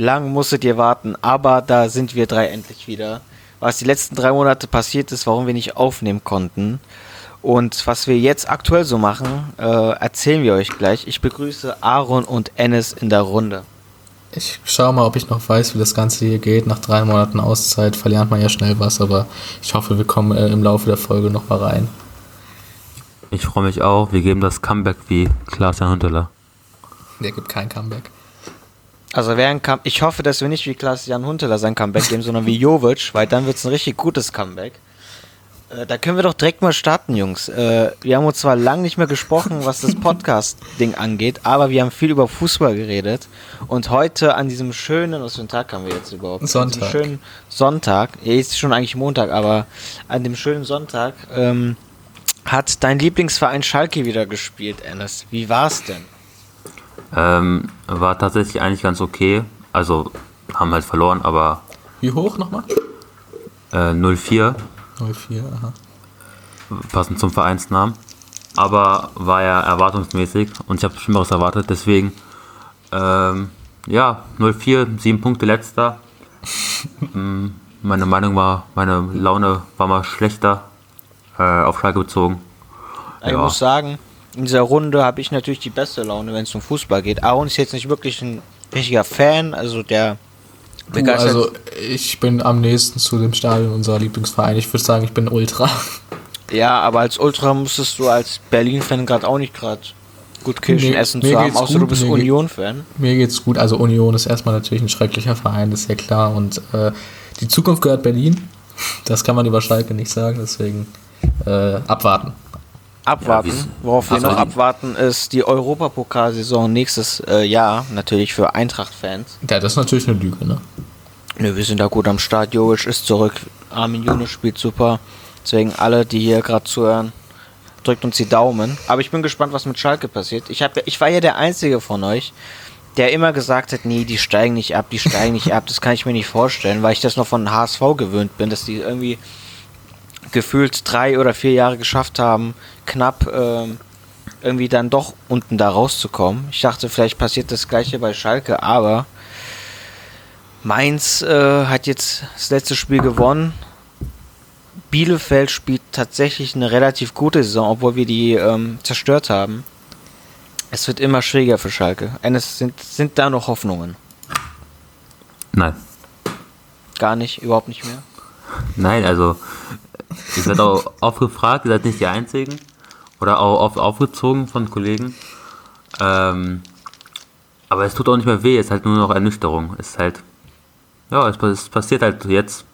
lang musstet ihr warten, aber da sind wir drei endlich wieder. Was die letzten drei Monate passiert ist, warum wir nicht aufnehmen konnten. Und was wir jetzt aktuell so machen, äh, erzählen wir euch gleich. Ich begrüße Aaron und Ennis in der Runde. Ich schaue mal, ob ich noch weiß, wie das Ganze hier geht. Nach drei Monaten Auszeit verlernt man ja schnell was, aber ich hoffe, wir kommen äh, im Laufe der Folge noch mal rein. Ich freue mich auch. Wir geben das Comeback wie Klaas-Jan Hunteler. Der gibt kein Comeback. Also wer ein Come ich hoffe, dass wir nicht wie Klaas-Jan Hunteler sein Comeback geben, sondern wie Jovic, weil dann wird es ein richtig gutes Comeback. Äh, da können wir doch direkt mal starten, Jungs. Äh, wir haben uns zwar lange nicht mehr gesprochen, was das Podcast-Ding angeht, aber wir haben viel über Fußball geredet. Und heute an diesem schönen, was für einen Tag haben wir jetzt überhaupt? Sonntag. An diesem schönen Sonntag, ja, ist schon eigentlich Montag, aber an dem schönen Sonntag ähm, hat dein Lieblingsverein Schalke wieder gespielt, Ennis. Wie war's denn? Ähm, war tatsächlich eigentlich ganz okay. Also haben halt verloren, aber Wie hoch nochmal? äh, 0-4, 04, aha. passend zum Vereinsnamen. Aber war ja erwartungsmäßig und ich habe Schlimmeres erwartet, deswegen ähm, ja, 0-4, sieben Punkte letzter. Mm, meine Meinung war, meine Laune war mal schlechter äh, auf Schalke bezogen. Ich Ja. muss sagen, in dieser Runde habe ich natürlich die beste Laune, wenn es um Fußball geht. Aaron ist jetzt nicht wirklich ein richtiger Fan, also der begeistert. also ich bin am nächsten zu dem Stadion unserer Lieblingsverein. Ich würde sagen, ich bin Ultra. ja, aber als Ultra musstest du als Berlin-Fan gerade auch nicht gerade gut Kirschen Mir- essen mir zu haben, außer du gut, bist mir geht- Union-Fan. Mir geht's gut. Also Union ist erstmal natürlich ein schrecklicher Verein, das ist ja klar. Und äh, die Zukunft gehört Berlin. Das kann man über Schalke nicht sagen, deswegen äh, abwarten. Abwarten. Ja, Worauf wir noch abwarten, ist die Europapokalsaison nächstes äh, Jahr, natürlich für Eintracht-Fans. Ja, das ist natürlich eine Lüge, ne? Nö, wir sind da gut am Start. Jovic ist zurück. Armin Younes spielt super. Deswegen alle, die hier gerade zuhören, drückt uns die Daumen. Aber ich bin gespannt, was mit Schalke passiert. Ich, hab, ich war ja der Einzige von euch, der immer gesagt hat, nee, die steigen nicht ab, die steigen nicht ab. Das kann ich mir nicht vorstellen, weil ich das noch von HSV gewöhnt bin, dass die irgendwie gefühlt drei oder vier Jahre geschafft haben, knapp ähm, irgendwie dann doch unten da rauszukommen. Ich dachte, vielleicht passiert das gleiche bei Schalke, aber Mainz äh, hat jetzt das letzte Spiel gewonnen. Bielefeld spielt tatsächlich eine relativ gute Saison, obwohl wir die ähm, zerstört haben. Es wird immer schwieriger für Schalke. Eines sind, sind da noch Hoffnungen? Nein. Gar nicht, überhaupt nicht mehr. Nein, also ihr seid auch oft gefragt, ihr seid nicht die Einzigen. Oder auch oft aufgezogen von Kollegen. Ähm, aber es tut auch nicht mehr weh, es ist halt nur noch Ernüchterung. Es ist halt, ja, es, es passiert halt jetzt.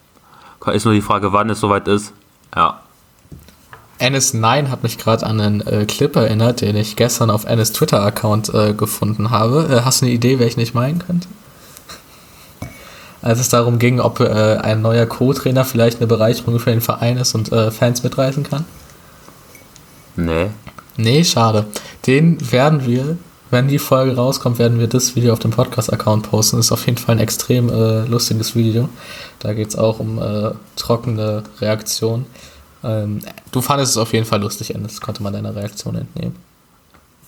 Ist nur die Frage, wann es soweit ist. Ja. NS9 hat mich gerade an einen äh, Clip erinnert, den ich gestern auf NS Twitter-Account äh, gefunden habe. Äh, hast du eine Idee, welchen ich meinen könnte? Als es darum ging, ob äh, ein neuer Co-Trainer vielleicht eine Bereicherung für den Verein ist und äh, Fans mitreißen kann. Nee. Nee, schade. Den werden wir, wenn die Folge rauskommt, werden wir das Video auf dem Podcast-Account posten. Ist auf jeden Fall ein extrem äh, lustiges Video. Da geht es auch um äh, trockene Reaktionen. Ähm, du fandest es auf jeden Fall lustig, Endes. Konnte man deiner Reaktion entnehmen.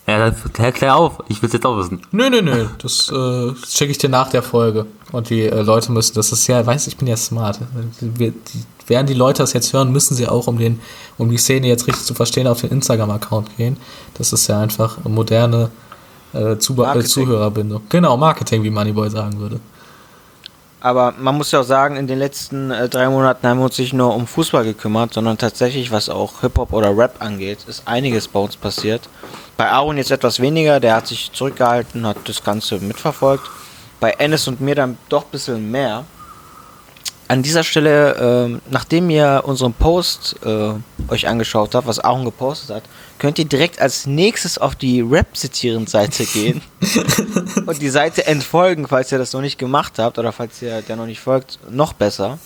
Ja, dann klär, klär auf, ich will es jetzt auch wissen. Nö, nö, nö. Das äh, schicke ich dir nach der Folge. Und die äh, Leute müssen, das ist ja, weiß ich bin ja smart. Wir, die, während die Leute das jetzt hören, müssen sie auch, um, den, um die Szene jetzt richtig zu verstehen, auf den Instagram-Account gehen. Das ist ja einfach eine moderne äh, äh, Marketing. Zuhörerbindung. Genau, Marketing, wie Moneyboy sagen würde. Aber man muss ja auch sagen, in den letzten äh, drei Monaten haben wir uns nicht nur um Fußball gekümmert, sondern tatsächlich, was auch Hip-Hop oder Rap angeht, ist einiges bei uns passiert. Bei Aaron jetzt etwas weniger, der hat sich zurückgehalten, hat das Ganze mitverfolgt. Bei Ennis und mir dann doch ein bisschen mehr. An dieser Stelle, ähm, nachdem ihr unseren Post äh, euch angeschaut habt, was Aaron gepostet hat, könnt ihr direkt als nächstes auf die Rap-Zitieren-Seite gehen und die Seite entfolgen, falls ihr das noch nicht gemacht habt oder falls ihr der noch nicht folgt, noch besser.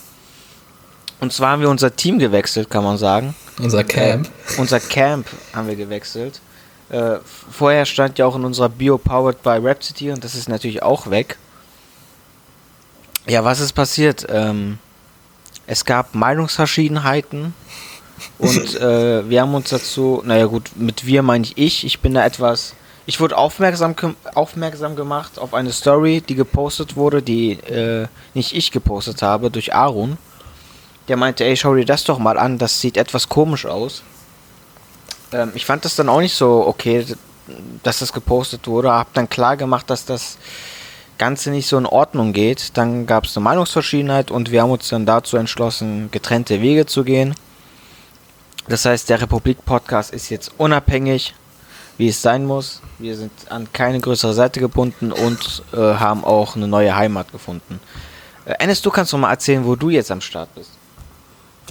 Und zwar haben wir unser Team gewechselt, kann man sagen. Unser Camp. Äh, unser Camp haben wir gewechselt. Äh, vorher stand ja auch in unserer Bio Powered by Rhapsody und das ist natürlich auch weg. Ja, was ist passiert? Ähm, es gab Meinungsverschiedenheiten und äh, wir haben uns dazu, naja gut, mit wir meine ich ich, ich bin da etwas Ich wurde aufmerksam, aufmerksam gemacht auf eine Story, die gepostet wurde, die äh, nicht ich gepostet habe, durch Aaron. Der meinte, ey, schau dir das doch mal an, das sieht etwas komisch aus. Ähm, ich fand das dann auch nicht so okay, dass das gepostet wurde. Hab dann klar gemacht, dass das Ganze nicht so in Ordnung geht. Dann gab es eine Meinungsverschiedenheit und wir haben uns dann dazu entschlossen, getrennte Wege zu gehen. Das heißt, der Republik-Podcast ist jetzt unabhängig, wie es sein muss. Wir sind an keine größere Seite gebunden und äh, haben auch eine neue Heimat gefunden. Äh, Enes, du kannst doch mal erzählen, wo du jetzt am Start bist.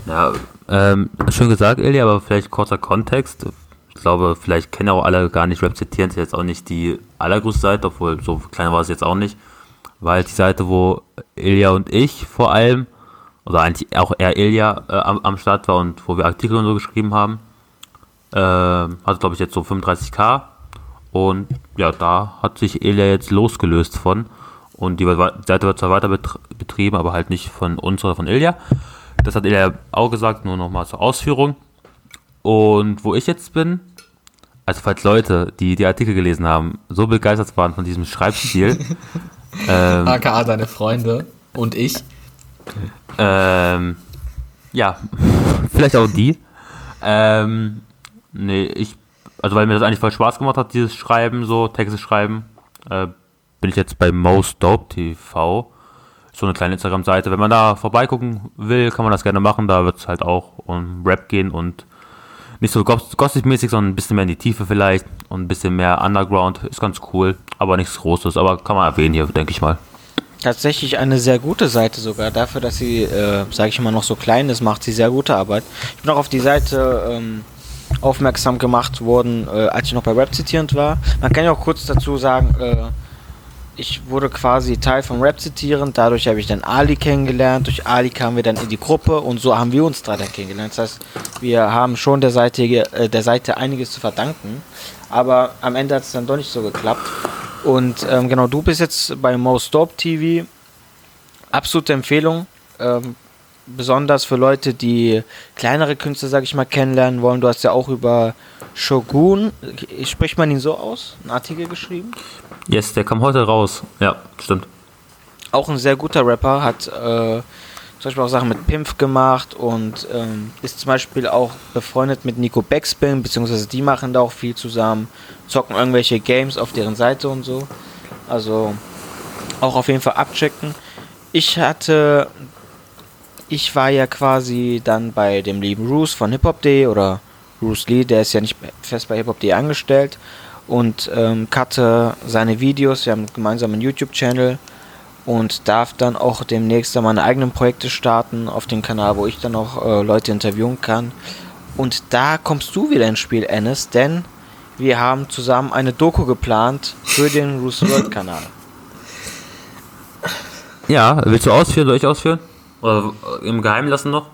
Ja, ähm, schön gesagt, Eli, aber vielleicht kurzer Kontext. Ich glaube, vielleicht kennen auch alle gar nicht Rap zitieren, ist jetzt auch nicht die allergrößte Seite, obwohl so klein war es jetzt auch nicht. Weil die Seite, wo Ilja und ich vor allem, oder eigentlich auch eher Ilja äh, am, am Start war und wo wir Artikel und so geschrieben haben, äh, hat glaube ich jetzt so 35k. Und ja, da hat sich Ilja jetzt losgelöst von. Und die Seite wird zwar weiter betrieben, aber halt nicht von uns oder von Ilja. Das hat er auch gesagt, nur nochmal zur Ausführung. Und wo ich jetzt bin, also falls Leute, die die Artikel gelesen haben, so begeistert waren von diesem Schreibstil. ähm, AKA deine Freunde und ich. Ähm, ja, vielleicht auch die. Ähm, nee, ich, also weil mir das eigentlich voll Spaß gemacht hat, dieses Schreiben, so Texte schreiben, äh, bin ich jetzt bei Most Dope TV so eine kleine Instagram-Seite. Wenn man da vorbeigucken will, kann man das gerne machen. Da wird es halt auch um Rap gehen und nicht so gossip-mäßig, sondern ein bisschen mehr in die Tiefe vielleicht und ein bisschen mehr Underground. Ist ganz cool, aber nichts Großes. Aber kann man erwähnen hier, denke ich mal. Tatsächlich eine sehr gute Seite sogar. Dafür, dass sie, äh, sage ich mal, noch so klein ist, macht sie sehr gute Arbeit. Ich bin auch auf die Seite ähm, aufmerksam gemacht worden, äh, als ich noch bei Rap zitierend war. Man kann ja auch kurz dazu sagen, äh, ich wurde quasi Teil vom Rap zitieren, dadurch habe ich dann Ali kennengelernt, durch Ali kamen wir dann in die Gruppe und so haben wir uns drei dann kennengelernt. Das heißt, wir haben schon der Seite, äh, der Seite einiges zu verdanken, aber am Ende hat es dann doch nicht so geklappt. Und ähm, genau, du bist jetzt bei Most Dope TV. Absolute Empfehlung. Ähm, besonders für Leute, die kleinere Künstler, sag ich mal, kennenlernen wollen. Du hast ja auch über Shogun, spricht man ihn so aus, einen Artikel geschrieben? Yes, der kam heute raus. Ja, stimmt. Auch ein sehr guter Rapper, hat äh, zum Beispiel auch Sachen mit Pimpf gemacht und ähm, ist zum Beispiel auch befreundet mit Nico Backspin, beziehungsweise die machen da auch viel zusammen, zocken irgendwelche Games auf deren Seite und so. Also auch auf jeden Fall abchecken. Ich hatte, ich war ja quasi dann bei dem lieben Roos von Hip Hop Day oder Bruce Lee, der ist ja nicht fest bei HipHop.de angestellt und ähm, cutte seine Videos. Wir haben gemeinsam einen YouTube-Channel und darf dann auch demnächst meine eigenen Projekte starten auf dem Kanal, wo ich dann auch äh, Leute interviewen kann. Und da kommst du wieder ins Spiel, Ennis, denn wir haben zusammen eine Doku geplant für den Bruce World Kanal. Ja, willst du ausführen? Soll ich ausführen? Oder im Geheimen lassen noch?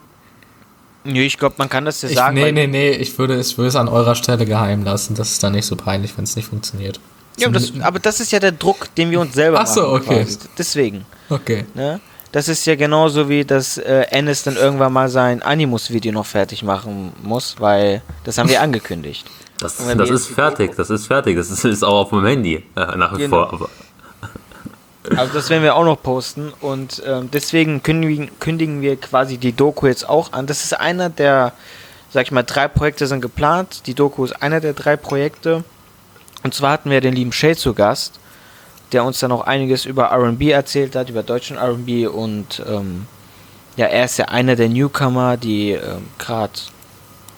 Nee, ich glaube, man kann das ja sagen. Ich, nee, nee, nee, ich würde, ich würde es an eurer Stelle geheim lassen. Das ist dann nicht so peinlich, wenn es nicht funktioniert. Ja, aber das, aber das, ist ja der Druck, den wir uns selber Ach so, machen. okay. Quasi. Deswegen. Okay. Ne? Das ist ja genauso wie, dass äh, Ennis dann irgendwann mal sein Animus-Video noch fertig machen muss, weil das haben wir angekündigt. Das, das ist fertig, das ist fertig. Das ist, ist auch auf meinem Handy äh, nach wie genau. vor. Also das werden wir auch noch posten und ähm, deswegen kündigen, kündigen wir quasi die Doku jetzt auch an. Das ist einer der, sag ich mal, drei Projekte sind geplant. Die Doku ist einer der drei Projekte. Und zwar hatten wir den lieben Shay zu Gast, der uns dann auch einiges über RB erzählt hat, über deutschen RB und ähm, ja, er ist ja einer der Newcomer, die ähm, gerade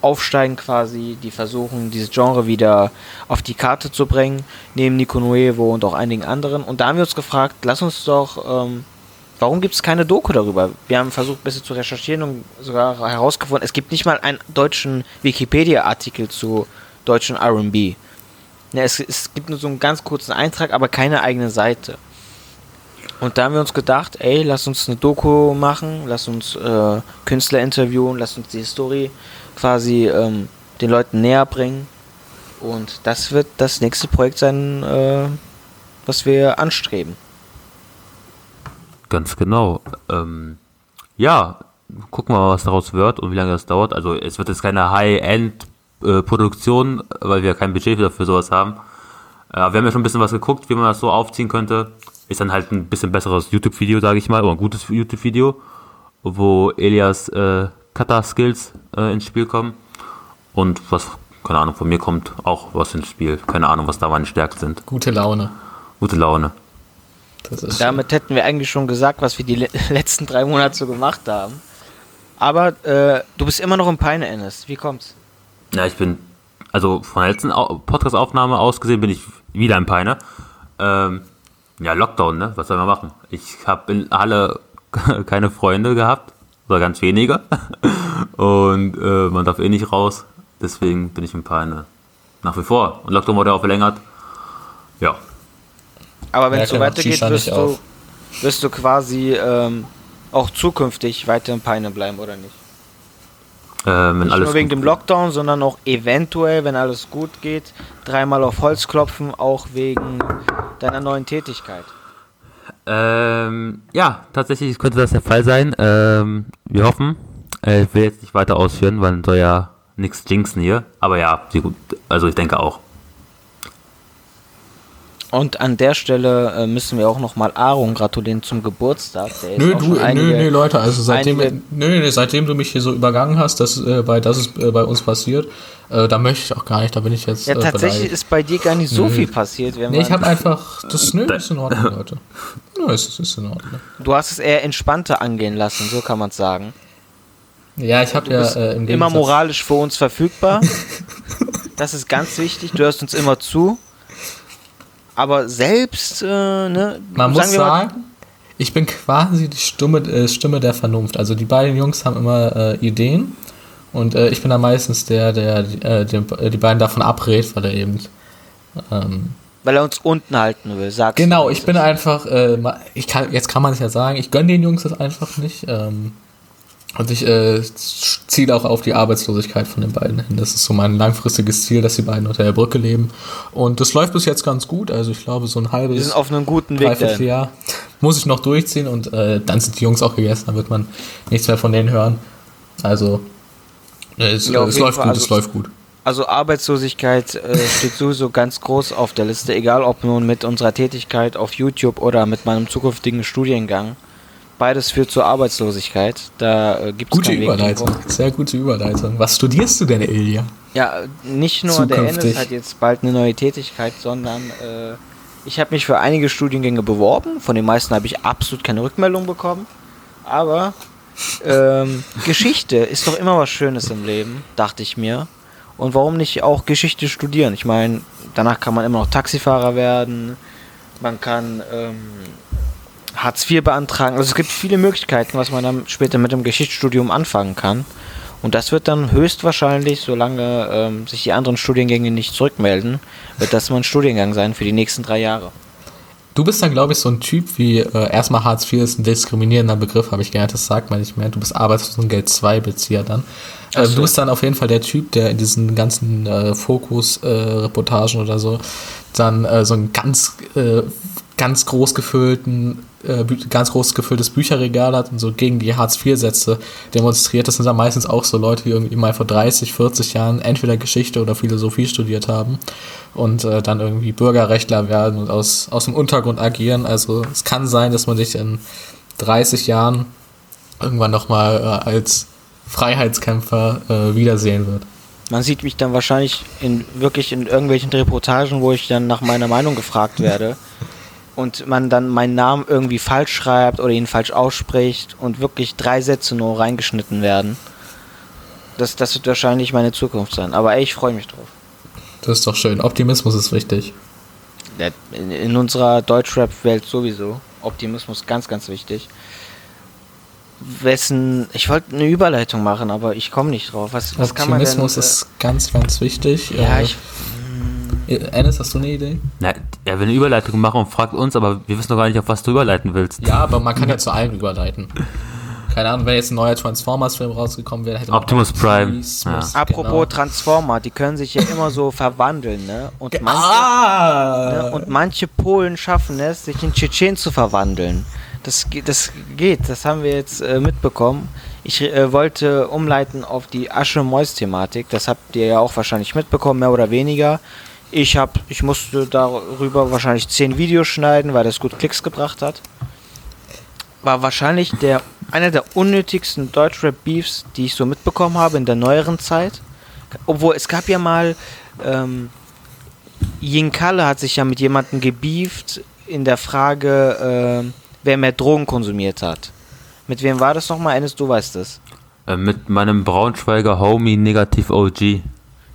aufsteigen quasi, die versuchen, dieses Genre wieder auf die Karte zu bringen, neben Nico Nuevo und auch einigen anderen. Und da haben wir uns gefragt, lass uns doch, ähm, warum gibt es keine Doku darüber? Wir haben versucht, ein bisschen zu recherchieren und sogar herausgefunden, es gibt nicht mal einen deutschen Wikipedia-Artikel zu deutschen RB. Ja, es, es gibt nur so einen ganz kurzen Eintrag, aber keine eigene Seite. Und da haben wir uns gedacht, ey, lass uns eine Doku machen, lass uns äh, Künstler interviewen, lass uns die Historie quasi ähm, den Leuten näher bringen. Und das wird das nächste Projekt sein, äh, was wir anstreben. Ganz genau. Ähm, ja, gucken wir mal, was daraus wird und wie lange das dauert. Also es wird jetzt keine High-End-Produktion, äh, weil wir kein Budget für sowas haben. Äh, wir haben ja schon ein bisschen was geguckt, wie man das so aufziehen könnte. Ist dann halt ein bisschen besseres YouTube-Video, sage ich mal, oder ein gutes YouTube-Video, wo Elias äh, Kata-Skills äh, ins Spiel kommen. Und was, keine Ahnung, von mir kommt auch was ins Spiel. Keine Ahnung, was da meine Stärken sind. Gute Laune. Gute Laune. Das ist Damit hätten wir eigentlich schon gesagt, was wir die le letzten drei Monate so gemacht haben. Aber äh, du bist immer noch im Peine, Ennis. Wie kommt's? Ja, ich bin, also von der letzten Podcast-Aufnahme aus gesehen bin ich wieder im Peine. Ähm, ja, Lockdown, ne? Was soll man machen? Ich habe in Halle keine Freunde gehabt, oder ganz wenige. Und äh, man darf eh nicht raus. Deswegen bin ich im Peine. Nach wie vor. Und Lockdown wurde auch verlängert. Ja, aber wenn es so weitergeht, wirst du, wirst du quasi ähm, auch zukünftig weiter in Peine bleiben, oder nicht? Ähm, nicht nur wegen dem Lockdown, sondern auch eventuell, wenn alles gut geht, dreimal auf Holz klopfen, auch wegen deiner neuen Tätigkeit. Ähm, ja, tatsächlich könnte das der Fall sein. Ähm, wir hoffen. Äh, ich will jetzt nicht weiter ausführen, weil soll ja nichts jinxen hier. Aber ja, also ich denke auch. Und an der Stelle äh, müssen wir auch nochmal Aaron gratulieren zum Geburtstag. nö, du, einige, nö, nö, Leute, also seitdem, einige, nö, seitdem du mich hier so übergangen hast, dass, äh, bei, das ist äh, bei uns passiert, äh, da möchte ich auch gar nicht, da bin ich jetzt. Ja, äh, tatsächlich beleidigt. ist bei dir gar nicht so nö. viel passiert. nee, ich habe einfach, das nö, ist in Ordnung, Leute. Nö, ist, ist in Ordnung. Du hast es eher entspannter angehen lassen, so kann man es sagen. Ja, ich habe ja äh, im immer moralisch für uns verfügbar. das ist ganz wichtig. Du hörst uns immer zu aber selbst, äh, ne, man muss sagen, ich bin quasi die Stimme, äh, Stimme der Vernunft. Also die beiden Jungs haben immer äh, Ideen und äh, ich bin da meistens der, der äh, die, die beiden davon abrät, weil er eben ähm, weil er uns unten halten will, sagst Genau, ich bin einfach, äh, ich kann, jetzt kann man es ja sagen, ich gönne den Jungs das einfach nicht. Ähm, und ich äh, ziele auch auf die Arbeitslosigkeit von den beiden hin. Das ist so mein langfristiges Ziel, dass die beiden unter der Brücke leben. Und das läuft bis jetzt ganz gut. Also ich glaube, so ein halbes. Wir sind auf einem guten Weg. Jahr muss ich noch durchziehen und äh, dann sind die Jungs auch gegessen. Dann wird man nichts mehr von denen hören. Also äh, es, ja, es läuft Fall. gut, also, es läuft gut. Also Arbeitslosigkeit äh, steht sowieso ganz groß auf der Liste, egal ob nun mit unserer Tätigkeit auf YouTube oder mit meinem zukünftigen Studiengang beides führt zur Arbeitslosigkeit. Da äh, gibt es Gute Überleitung, sehr gute Überleitung. Was studierst du denn, Elia? Ja, nicht nur Zukünftig. der Ennis hat jetzt bald eine neue Tätigkeit, sondern äh, ich habe mich für einige Studiengänge beworben. Von den meisten habe ich absolut keine Rückmeldung bekommen. Aber ähm, Geschichte ist doch immer was Schönes im Leben, dachte ich mir. Und warum nicht auch Geschichte studieren? Ich meine, danach kann man immer noch Taxifahrer werden. Man kann ähm, Hartz IV beantragen. Also es gibt viele Möglichkeiten, was man dann später mit dem Geschichtsstudium anfangen kann. Und das wird dann höchstwahrscheinlich, solange ähm, sich die anderen Studiengänge nicht zurückmelden, wird das mal ein Studiengang sein für die nächsten drei Jahre. Du bist dann, glaube ich, so ein Typ wie, äh, erstmal Hartz IV ist ein diskriminierender Begriff, habe ich gelernt, das sagt man nicht mehr. Du bist Arbeitslosengeld 2-Bezieher dann. Äh, so. Du bist dann auf jeden Fall der Typ, der in diesen ganzen äh, Fokus-Reportagen oder so dann äh, so einen ganz, äh, ganz groß gefüllten äh, ganz groß gefülltes Bücherregal hat und so gegen die Hartz-IV-Sätze demonstriert. Das sind dann meistens auch so Leute, die irgendwie mal vor 30, 40 Jahren entweder Geschichte oder Philosophie studiert haben und äh, dann irgendwie Bürgerrechtler werden und aus, aus dem Untergrund agieren. Also es kann sein, dass man sich in 30 Jahren irgendwann nochmal äh, als Freiheitskämpfer äh, wiedersehen wird. Man sieht mich dann wahrscheinlich in wirklich in irgendwelchen Reportagen, wo ich dann nach meiner Meinung gefragt werde. und man dann meinen Namen irgendwie falsch schreibt oder ihn falsch ausspricht und wirklich drei Sätze nur reingeschnitten werden. Das, das wird wahrscheinlich meine Zukunft sein. Aber ey, ich freue mich drauf. Das ist doch schön. Optimismus ist wichtig. In, in unserer Deutschrap-Welt sowieso. Optimismus ganz, ganz wichtig. Wessen. Ich wollte eine Überleitung machen, aber ich komme nicht drauf. Was, was Optimismus denn, ist ganz, ganz wichtig. Ja, äh, ich Ennis, hast du eine Idee? Na, er will eine Überleitung machen und fragt uns, aber wir wissen noch gar nicht, auf was du überleiten willst. Ja, aber man kann ja zu allen überleiten. Keine Ahnung, wenn jetzt ein neuer Transformers-Film rausgekommen wäre, hätte man Optimus Prime. Ja. Apropos genau. Transformer, die können sich ja immer so verwandeln, ne? Und manche, ah! ne? und manche Polen schaffen es, sich in Tschetschen zu verwandeln. Das, das geht, das haben wir jetzt äh, mitbekommen. Ich äh, wollte umleiten auf die Asche-Mäus-Thematik. Das habt ihr ja auch wahrscheinlich mitbekommen, mehr oder weniger. Ich hab, ich musste darüber wahrscheinlich zehn Videos schneiden, weil das gut Klicks gebracht hat. War wahrscheinlich der einer der unnötigsten Deutschrap-Beefs, die ich so mitbekommen habe in der neueren Zeit. Obwohl es gab ja mal ähm, Yin Kalle hat sich ja mit jemandem gebieft in der Frage, äh, wer mehr Drogen konsumiert hat. Mit wem war das nochmal? Eines, du weißt es. Äh, mit meinem Braunschweiger Homie Negativ OG.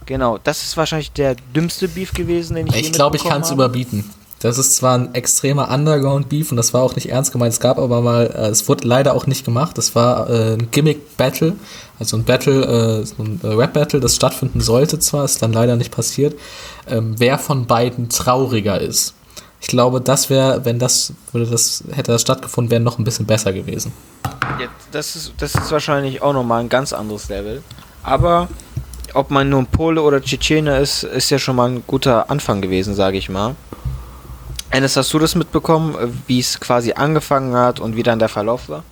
Genau, das ist wahrscheinlich der dümmste Beef gewesen, den ich Ich glaube, ich kann es überbieten. Das ist zwar ein extremer Underground-Beef und das war auch nicht ernst gemeint. Es gab aber mal, äh, es wurde leider auch nicht gemacht. Das war äh, ein Gimmick-Battle, also ein Battle, äh, so ein äh, Rap-Battle, das stattfinden sollte zwar, ist dann leider nicht passiert. Ähm, wer von beiden trauriger ist. Ich glaube, das wäre, wenn das, würde das, hätte das stattgefunden, wäre noch ein bisschen besser gewesen. Ja, das, ist, das ist wahrscheinlich auch nochmal ein ganz anderes Level. Aber ob man nun Pole oder Tschetschene ist, ist ja schon mal ein guter Anfang gewesen, sage ich mal. Eines, hast du das mitbekommen, wie es quasi angefangen hat und wie dann der Verlauf war?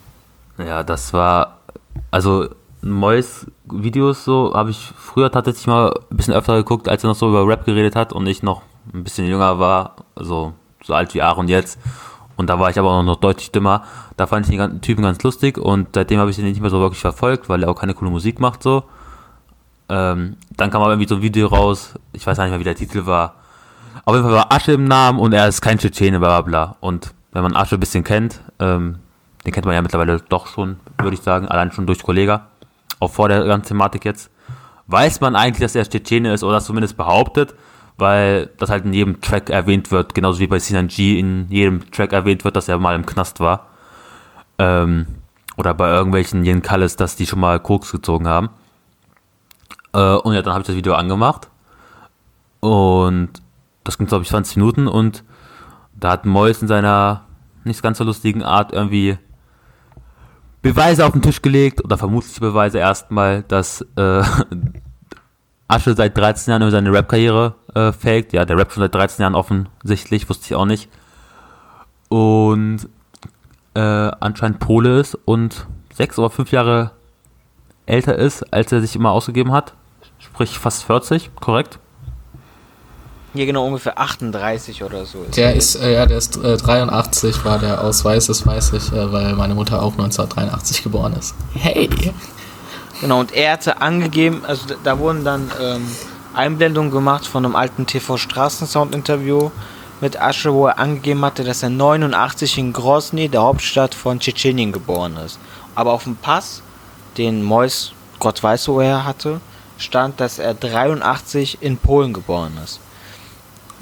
Ja, das war, also Mois Videos so habe ich früher tatsächlich mal ein bisschen öfter geguckt, als er noch so über Rap geredet hat und ich noch ein bisschen jünger war, also so alt wie Aaron jetzt. Und da war ich aber auch noch deutlich dümmer. Da fand ich den Typen ganz lustig und seitdem habe ich den nicht mehr so wirklich verfolgt, weil er auch keine coole Musik macht so. Ähm, dann kam aber irgendwie so ein Video raus, ich weiß nicht mehr, wie der Titel war. Auf jeden Fall war Asche im Namen und er ist kein Tschetschene, bla bla bla. Und wenn man Asche ein bisschen kennt, ähm, den kennt man ja mittlerweile doch schon, würde ich sagen, allein schon durch Kollega, auch vor der ganzen Thematik jetzt, weiß man eigentlich, dass er Tschetschene ist oder zumindest behauptet, weil das halt in jedem Track erwähnt wird, genauso wie bei Sinan G in jedem Track erwähnt wird, dass er mal im Knast war. Ähm, oder bei irgendwelchen Jen Kalles, dass die schon mal Koks gezogen haben. Äh, und ja, dann habe ich das Video angemacht. Und das ging, glaube ich, 20 Minuten. Und da hat Mois in seiner nicht ganz so lustigen Art irgendwie Beweise auf den Tisch gelegt, oder vermutlich Beweise erstmal, dass äh, Asche seit 13 Jahren über seine Rap-Karriere äh, faked. Ja, der Rap schon seit 13 Jahren offensichtlich, wusste ich auch nicht. Und äh, anscheinend Pole ist und sechs oder fünf Jahre älter ist, als er sich immer ausgegeben hat. Sprich fast 40, korrekt? Hier genau ungefähr 38 oder so. Ist der ist, äh, ja, der ist äh, 83, war der Ausweis, das weiß ich, äh, weil meine Mutter auch 1983 geboren ist. Hey! Genau, und er hatte angegeben, also da, da wurden dann ähm, Einblendungen gemacht von einem alten TV-Straßensound-Interview mit Asche, wo er angegeben hatte, dass er 89 in Grozny, der Hauptstadt von Tschetschenien, geboren ist. Aber auf dem Pass, den Mois, Gott weiß wo er hatte, stand, dass er 83 in Polen geboren ist.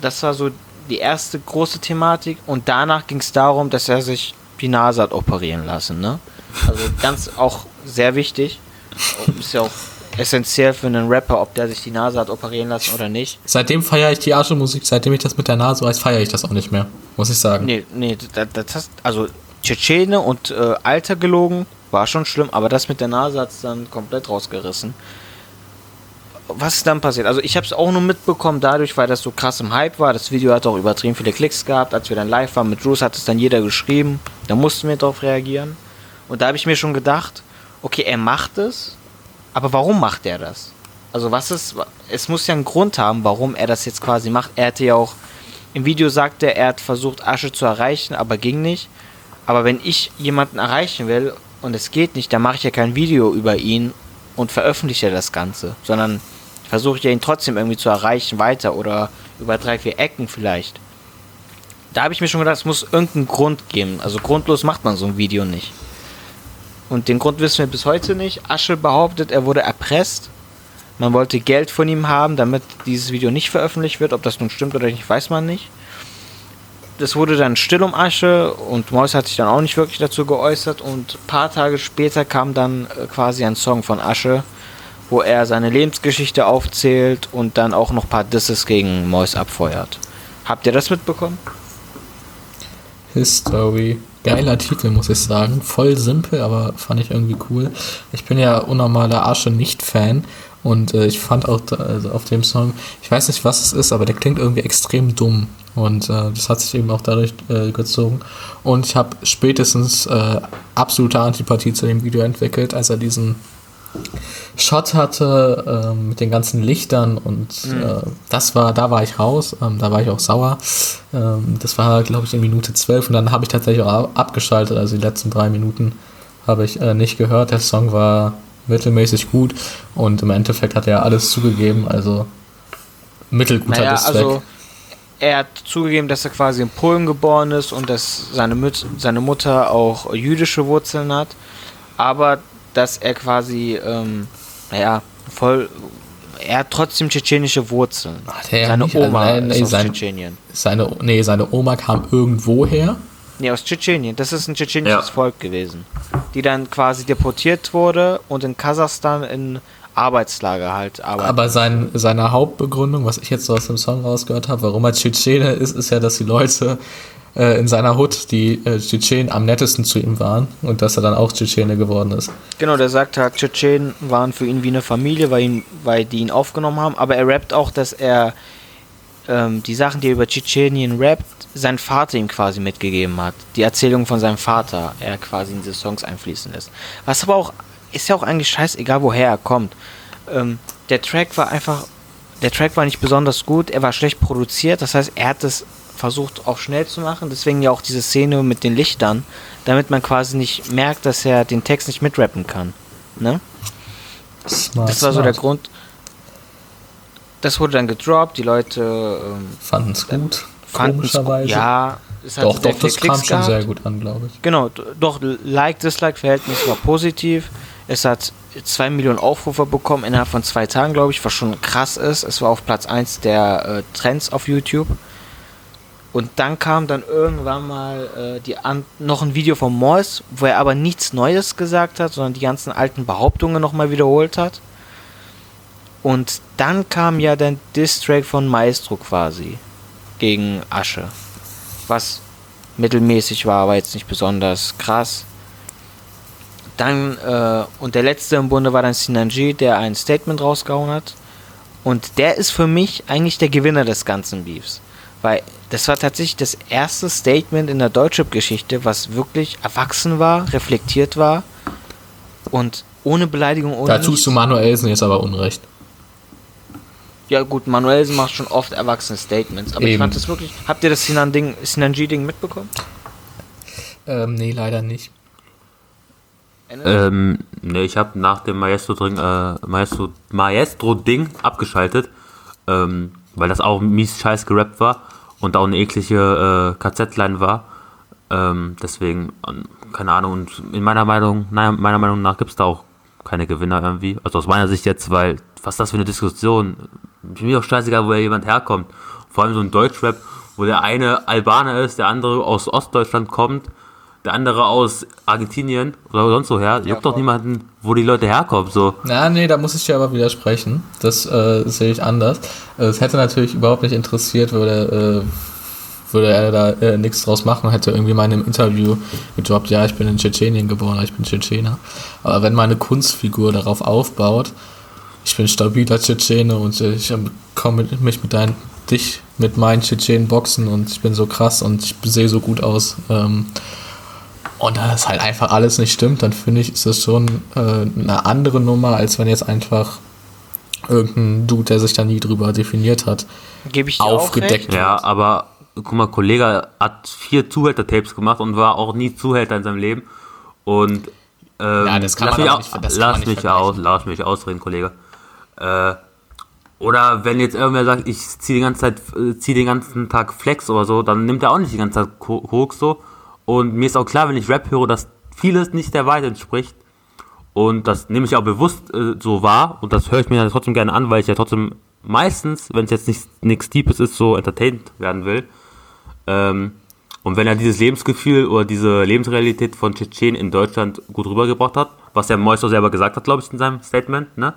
Das war so die erste große Thematik und danach ging es darum, dass er sich die Nase hat operieren lassen. Ne? Also ganz auch sehr wichtig. Ist ja auch essentiell für einen Rapper, ob der sich die Nase hat operieren lassen oder nicht. Seitdem feiere ich die Arschmusik, seitdem ich das mit der Nase weiß, feiere ich das auch nicht mehr, muss ich sagen. Nee, nee, das, das also Tschetschene und äh, Alter gelogen war schon schlimm, aber das mit der Nase hat es dann komplett rausgerissen. Was ist dann passiert? Also ich habe es auch nur mitbekommen dadurch, weil das so krass im Hype war. Das Video hat auch übertrieben viele Klicks gehabt. Als wir dann live waren mit Bruce, hat es dann jeder geschrieben. Da mussten wir darauf reagieren. Und da habe ich mir schon gedacht, okay, er macht es, aber warum macht er das? Also was ist, es muss ja einen Grund haben, warum er das jetzt quasi macht. Er hätte ja auch, im Video sagte er, er hat versucht Asche zu erreichen, aber ging nicht. Aber wenn ich jemanden erreichen will und es geht nicht, dann mache ich ja kein Video über ihn und veröffentliche das Ganze, sondern versuche ich ihn trotzdem irgendwie zu erreichen weiter oder über drei, vier Ecken vielleicht. Da habe ich mir schon gedacht, es muss irgendeinen Grund geben. Also grundlos macht man so ein Video nicht. Und den Grund wissen wir bis heute nicht. Asche behauptet, er wurde erpresst. Man wollte Geld von ihm haben, damit dieses Video nicht veröffentlicht wird. Ob das nun stimmt oder nicht, weiß man nicht. Das wurde dann still um Asche und Mois hat sich dann auch nicht wirklich dazu geäußert. Und ein paar Tage später kam dann äh, quasi ein Song von Asche, wo er seine Lebensgeschichte aufzählt und dann auch noch ein paar Disses gegen Mois abfeuert. Habt ihr das mitbekommen? History. Geiler Titel, muss ich sagen. Voll simpel, aber fand ich irgendwie cool. Ich bin ja unnormaler Arsche nicht-Fan und äh, ich fand auch da, also auf dem Song, ich weiß nicht, was es ist, aber der klingt irgendwie extrem dumm. Und äh, das hat sich eben auch dadurch äh, gezogen. Und ich habe spätestens äh, absolute Antipathie zu dem Video entwickelt, als er diesen Shot hatte ähm, mit den ganzen Lichtern und Mhm. äh, das war, da war ich raus, ähm, da war ich auch sauer. Ähm, das war, glaube ich, in Minute 12 und dann habe ich tatsächlich auch abgeschaltet, also die letzten drei Minuten habe ich äh, nicht gehört. Der Song war mittelmäßig gut und im Endeffekt hat er alles zugegeben, also mittelguter Naja, Distrack. also er hat zugegeben, dass er quasi in Polen geboren ist und dass seine, Müt seine Mutter auch jüdische Wurzeln hat, aber dass er quasi, ähm, naja, voll, er hat trotzdem tschetschenische Wurzeln. Seine nicht, Oma also, nee, ist aus sein- Tschetschenien. Seine, nee, seine Oma kam irgendwo her. Nee, aus Tschetschenien. Das ist ein tschetschenisches Ja. Volk gewesen, die dann quasi deportiert wurde und in Kasachstan in Arbeitslager halt arbeiten. Aber sein, seine Hauptbegründung, was ich jetzt so aus dem Song rausgehört habe, warum er Tschetschene ist, ist ja, dass die Leute äh, in seiner Hut, die äh, Tschetschenen, am nettesten zu ihm waren und dass er dann auch Tschetschene geworden ist. Genau, der sagt halt, Tschetschenen waren für ihn wie eine Familie, weil, ihn, weil die ihn aufgenommen haben. Aber er rappt auch, dass er ähm, die Sachen, die er über Tschetschenien rappt, sein Vater ihm quasi mitgegeben hat. Die Erzählung von seinem Vater, er quasi in diese Songs einfließen lässt. Was aber auch, ist ja auch eigentlich scheißegal, woher er kommt. Ähm, der Track war einfach, der Track war nicht besonders gut, er war schlecht produziert, das heißt, er hat es versucht auch schnell zu machen, deswegen ja auch diese Szene mit den Lichtern, damit man quasi nicht merkt, dass er den Text nicht mitrappen kann. Ne? Smart, Das war so smart. der Grund. Das wurde dann gedroppt, die Leute ähm, Fanden es gut, fanden es. Ja, es hat doch, doch, das kam Klicks schon gehabt. sehr gut an, glaube ich. Genau, doch, Like-Dislike-Verhältnis war positiv. Es hat 2 Millionen Aufrufe bekommen innerhalb von zwei Tagen, glaube ich, was schon krass ist. Es war auf Platz 1 der äh, Trends auf YouTube. Und dann kam dann irgendwann mal äh, die an noch ein Video von Mois, wo er aber nichts Neues gesagt hat, sondern die ganzen alten Behauptungen nochmal wiederholt hat. Und dann kam ja der Diss-Track von Maestro quasi gegen Asche. Was mittelmäßig war, aber jetzt nicht besonders krass. Dann, äh, und der letzte im Bunde war dann Sinanji, der ein Statement rausgehauen hat. Und der ist für mich eigentlich der Gewinner des ganzen Beefs. Weil das war tatsächlich das erste Statement in der Deutschrap-Geschichte, was wirklich erwachsen war, reflektiert war und ohne Beleidigung, ohne Da nichts. tust du Manuelsen jetzt aber unrecht. Ja gut, Manuelsen macht schon oft erwachsene Statements, aber ich Eben. fand das wirklich... Habt ihr das Sinan-Ding- Sinanji-Ding mitbekommen? Ähm, nee, leider nicht. Ähm, ne, ich habe nach dem Maestro-Ding äh, Maestro, Maestro-Ding abgeschaltet, ähm, weil das auch mies scheiß gerappt war und auch eine eklige äh, KZ-Line war. Ähm, deswegen, keine Ahnung, und in meiner Meinung, naja, meiner Meinung nach gibt es da auch keine Gewinner irgendwie. Also aus meiner Sicht jetzt, weil, was das für eine Diskussion? Mir doch scheißegal, woher jemand herkommt. Vor allem so ein Deutschrap, wo der eine Albaner ist, der andere aus Ostdeutschland kommt, der andere aus Argentinien oder sonst so her. Juckt doch voll. niemanden, wo die Leute herkommen. So. Na, nee, da muss ich dir aber widersprechen. Das äh, sehe ich anders. Äh, Es hätte natürlich überhaupt nicht interessiert, würde, äh, würde er da äh, nichts draus machen, hätte irgendwie mal in einem Interview gedroppt, ja, ich bin in Tschetschenien geboren, ich bin Tschetschener. Aber wenn meine Kunstfigur darauf aufbaut, ich bin stabiler Tschetschene und ich ähm, komme mit, mich mit deinen, dich mit meinen Tschetschenen boxen und ich bin so krass und ich sehe so gut aus. Ähm, und da das halt einfach alles nicht stimmt, dann finde ich, ist das schon äh, eine andere Nummer, als wenn jetzt einfach irgendein Dude, der sich da nie drüber definiert hat, Gebe ich dir Aufgedeckt. auch recht. Ja, aber guck mal, Kollege hat vier Zuhälter-Tapes gemacht und war auch nie Zuhälter in seinem Leben. Und ähm, Ja, das kann lass man mich, auch au- nicht- das kann lass mich aus, lass mich ausreden, Kollege. Äh, oder wenn jetzt irgendwer sagt, ich ziehe die ganze Zeit, äh, ziehe den ganzen Tag Flex oder so, dann nimmt er auch nicht die ganze Zeit Ko- Koks so. Und mir ist auch klar, wenn ich Rap höre, dass vieles nicht der Wahrheit entspricht. Und das nehme ich auch bewusst äh, so wahr und das höre ich mir dann trotzdem gerne an, weil ich ja trotzdem meistens, wenn es jetzt nicht nichts Deepes ist, so entertained werden will. Ähm, und wenn er dieses Lebensgefühl oder diese Lebensrealität von Tschetschenen in Deutschland gut rübergebracht hat, was der Moisto selber gesagt hat, glaube ich, in seinem Statement, ne?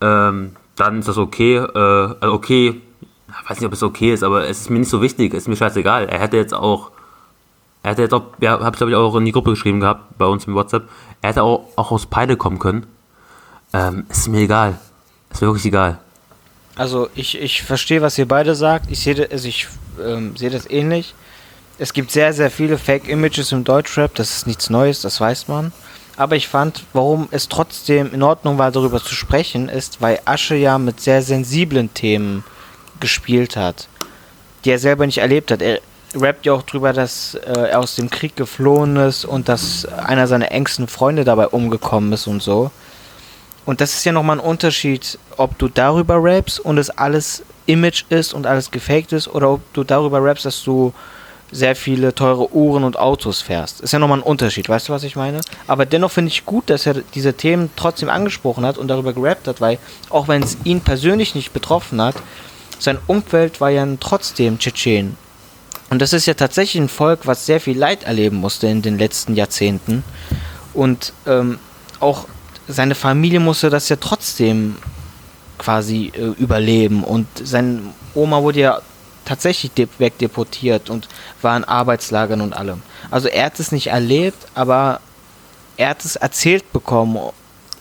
Ähm, dann ist das okay. Äh, also okay, ich weiß nicht, ob es okay ist, aber es ist mir nicht so wichtig, ist mir scheißegal. Er hätte jetzt auch, er hätte jetzt auch, ja, habe ich glaube ich auch in die Gruppe geschrieben gehabt, bei uns im WhatsApp, er hätte auch, auch aus Peide kommen können. Ähm, ist mir egal. Ist mir wirklich egal. Also ich, ich verstehe, was ihr beide sagt. Ich sehe also ich ähm, sehe das ähnlich. Es gibt sehr, sehr viele Fake-Images im Deutschrap. Das ist nichts Neues, das weiß man. Aber ich fand, warum es trotzdem in Ordnung war, darüber zu sprechen, ist, weil Asche ja mit sehr sensiblen Themen gespielt hat, die er selber nicht erlebt hat. Er rappt ja auch drüber, dass äh, er aus dem Krieg geflohen ist und dass einer seiner engsten Freunde dabei umgekommen ist und so. Und das ist ja nochmal ein Unterschied, ob du darüber rappst und es alles Image ist und alles gefaked ist oder ob du darüber rappst, dass du sehr viele teure Uhren und Autos fährst. Ist ja nochmal ein Unterschied, weißt du, was ich meine? Aber dennoch finde ich gut, dass er diese Themen trotzdem angesprochen hat und darüber gerappt hat, weil auch wenn es ihn persönlich nicht betroffen hat, sein Umfeld war ja trotzdem Tschetschen. Und das ist ja tatsächlich ein Volk, was sehr viel Leid erleben musste in den letzten Jahrzehnten. Und ähm, auch seine Familie musste das ja trotzdem quasi äh, überleben und seine Oma wurde ja tatsächlich wegdeportiert und war in Arbeitslagern und allem. Also er hat es nicht erlebt, aber er hat es erzählt bekommen,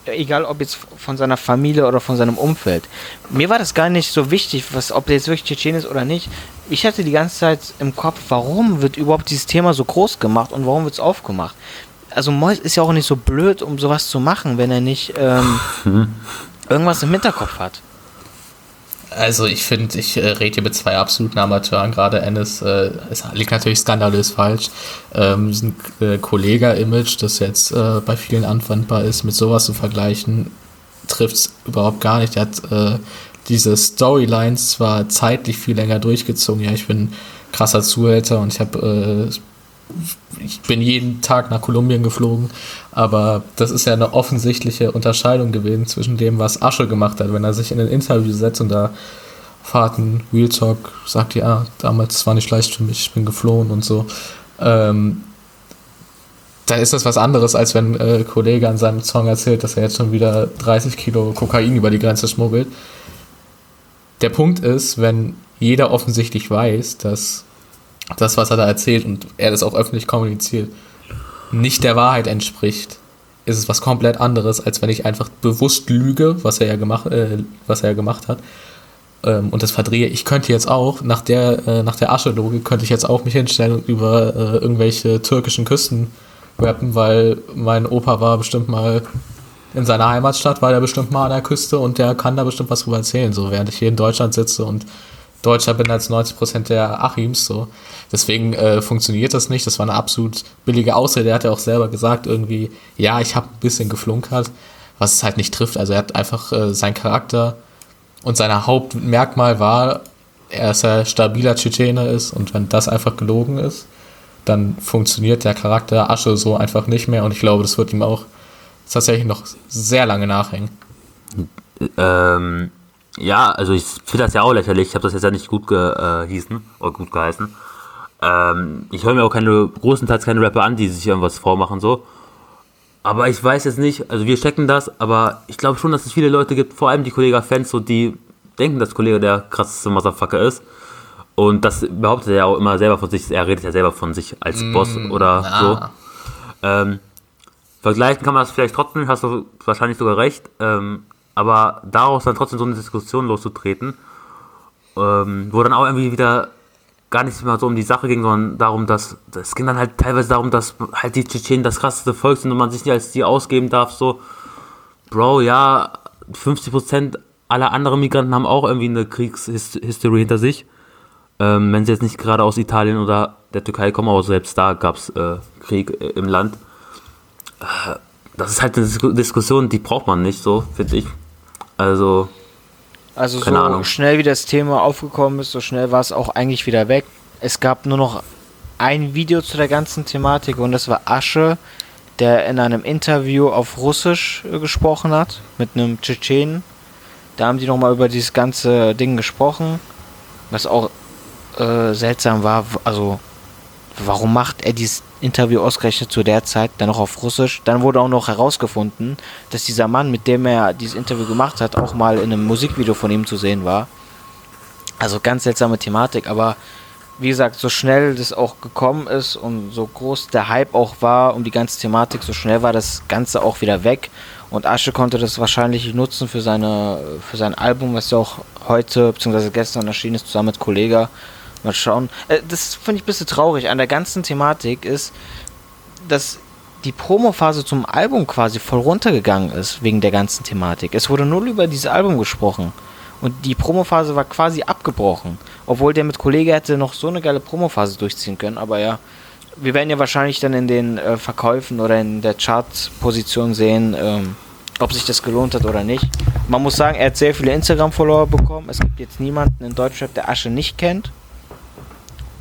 egal ob jetzt von seiner Familie oder von seinem Umfeld. Mir war das gar nicht so wichtig, was, ob der jetzt wirklich Tschetschen ist oder nicht. Ich hatte die ganze Zeit im Kopf, warum wird überhaupt dieses Thema so groß gemacht und warum wird es aufgemacht? also Mois ist ja auch nicht so blöd, um sowas zu machen, wenn er nicht ähm, irgendwas im Hinterkopf hat. Also ich finde, ich äh, rede hier mit zwei absoluten Amateuren, gerade Ennis, äh, es liegt natürlich skandalös falsch. Ähm, ein äh, Kollega-Image, das jetzt äh, bei vielen anwendbar ist, mit sowas zu vergleichen, trifft es überhaupt gar nicht. Er hat äh, diese Storylines zwar zeitlich viel länger durchgezogen, ja, ich bin krasser Zuhälter und ich habe äh, ich bin jeden Tag nach Kolumbien geflogen, aber das ist ja eine offensichtliche Unterscheidung gewesen zwischen dem, was Asche gemacht hat, wenn er sich in ein Interview setzt und da Fahrten, Real Talk, sagt, ja, damals war nicht leicht für mich, ich bin geflohen und so. Ähm, da ist das was anderes, als wenn äh, ein Kollege an seinem Song erzählt, dass er jetzt schon wieder 30 Kilo Kokain über die Grenze schmuggelt. Der Punkt ist, wenn jeder offensichtlich weiß, dass das, was er da erzählt und er das auch öffentlich kommuniziert, nicht der Wahrheit entspricht, ist es was komplett anderes, als wenn ich einfach bewusst lüge, was er ja gemacht, äh, was er ja gemacht hat, ähm, und das verdrehe. Ich könnte jetzt auch, nach der, äh, nach der Asche-Logik, könnte ich jetzt auch mich hinstellen und über äh, irgendwelche türkischen Küsten rappen, weil mein Opa war bestimmt mal in seiner Heimatstadt, war der bestimmt mal an der Küste und der kann da bestimmt was drüber erzählen, so während ich hier in Deutschland sitze und Deutscher bin als 90% der Achims, so. Deswegen äh, funktioniert das nicht. Das war eine absolut billige Ausrede. Er hat ja auch selber gesagt, irgendwie, ja, ich habe ein bisschen geflunkert, was es halt nicht trifft. Also er hat einfach äh, sein Charakter und sein Hauptmerkmal war, er ist ein stabiler Tschetschener ist und wenn das einfach gelogen ist, dann funktioniert der Charakter Asche so einfach nicht mehr und ich glaube, das wird ihm auch tatsächlich noch sehr lange nachhängen. Ähm, ja, also ich finde das ja auch lächerlich. Ich habe das jetzt ja nicht gut gehießen äh, oder gut geheißen. Ähm, ich höre mir auch keine, großenteils keine Rapper an, die sich irgendwas vormachen so. Aber ich weiß jetzt nicht, also wir checken das, aber ich glaube schon, dass es viele Leute gibt, vor allem die Kollega-Fans, so, die denken, dass Kollege der krasseste Motherfucker ist. Und das behauptet er ja auch immer selber von sich, er redet ja selber von sich als mm, Boss oder ah. so. Ähm, vergleichen kann man das vielleicht trotzdem, hast du wahrscheinlich sogar recht. Ähm, aber daraus dann trotzdem so eine Diskussion loszutreten, ähm, wo dann auch irgendwie wieder gar nicht mehr so um die Sache ging, sondern darum, dass es ging dann halt teilweise darum, dass halt die Tschetschenen das krasseste Volk sind und man sich nicht als die ausgeben darf, so, Bro, ja, 50% aller anderen Migranten haben auch irgendwie eine Kriegshistory hinter sich. Ähm, wenn sie jetzt nicht gerade aus Italien oder der Türkei kommen, aber selbst da gab es äh, Krieg äh, im Land. Das ist halt eine Diskussion, die braucht man nicht, so, finde ich. Also. Also so Ahnung. schnell wie das Thema aufgekommen ist, so schnell war es auch eigentlich wieder weg. Es gab nur noch ein Video zu der ganzen Thematik und das war Asche, der in einem Interview auf Russisch äh, gesprochen hat mit einem Tschetschenen. Da haben die nochmal über dieses ganze Ding gesprochen, was auch äh, seltsam war. Also warum macht er dieses Interview ausgerechnet zu der Zeit, dann noch auf Russisch? Dann wurde auch noch herausgefunden, dass dieser Mann, mit dem er dieses Interview gemacht hat, auch mal in einem Musikvideo von ihm zu sehen war. Also ganz seltsame Thematik, aber wie gesagt, so schnell das auch gekommen ist und so groß der Hype auch war um die ganze Thematik, so schnell war das Ganze auch wieder weg. Und Asche konnte das wahrscheinlich nutzen für, seine, für sein Album, was ja auch heute bzw. gestern erschienen ist, zusammen mit Kollega. Mal schauen. Äh, das finde ich ein bisschen traurig an der ganzen Thematik ist, dass die Promophase zum Album quasi voll runtergegangen ist wegen der ganzen Thematik. Es wurde null über dieses Album gesprochen. Und die Promophase war quasi abgebrochen. Obwohl der mit Kollege hätte noch so eine geile Promophase durchziehen können. Aber ja, wir werden ja wahrscheinlich dann in den äh, Verkäufen oder in der Chartposition sehen, ähm, ob sich das gelohnt hat oder nicht. Man muss sagen, er hat sehr viele Instagram-Follower bekommen. Es gibt jetzt niemanden in Deutschland, der Asche nicht kennt.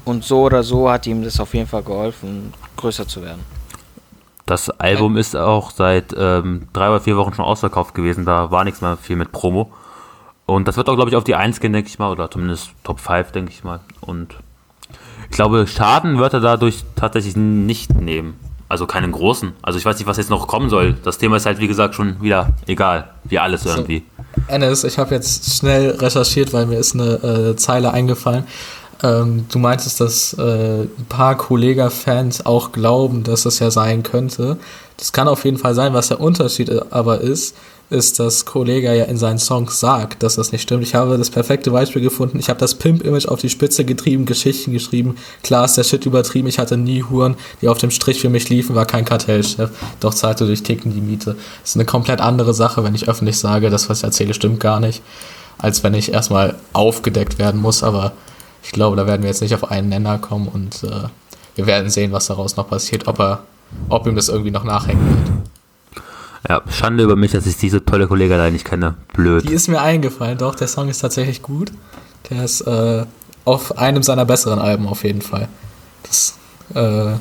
Und so oder so hat ihm das auf jeden Fall geholfen, größer zu werden. Das Album ist auch seit ähm, drei oder vier Wochen schon ausverkauft gewesen. Da war nichts mehr viel mit Promo. Und das wird auch, glaube ich, auf die 1 gehen, denke ich mal. Oder zumindest Top 5, denke ich mal. Und ich glaube, Schaden wird er dadurch tatsächlich nicht nehmen. Also keinen großen. Also ich weiß nicht, was jetzt noch kommen soll. Das Thema ist halt, wie gesagt, schon wieder egal. Wie alles so, irgendwie. Ennis, ich habe jetzt schnell recherchiert, weil mir ist eine äh, Zeile eingefallen. Ähm, du meintest, dass äh, ein paar Kollega-Fans auch glauben, dass das ja sein könnte. Das kann auf jeden Fall sein. Was der Unterschied äh, aber ist, ist, dass Kollega ja in seinen Songs sagt, dass das nicht stimmt. Ich habe das perfekte Beispiel gefunden. Ich habe das Pimp-Image auf die Spitze getrieben, Geschichten geschrieben. Klar ist der Shit übertrieben. Ich hatte nie Huren, die auf dem Strich für mich liefen, war kein Kartellchef. Doch zahlte durch Ticken die Miete. Das ist eine komplett andere Sache, wenn ich öffentlich sage, das, was ich erzähle, stimmt gar nicht, als wenn ich erstmal aufgedeckt werden muss. Aber ich glaube, da werden wir jetzt nicht auf einen Nenner kommen und äh, wir werden sehen, was daraus noch passiert, ob er, ob ihm das irgendwie noch nachhängen wird. Ja, Schande über mich, dass ich diese tolle Kollegin da nicht kenne. Blöd. Die ist mir eingefallen, doch, der Song ist tatsächlich gut. Der ist äh, auf einem seiner besseren Alben auf jeden Fall. Das äh,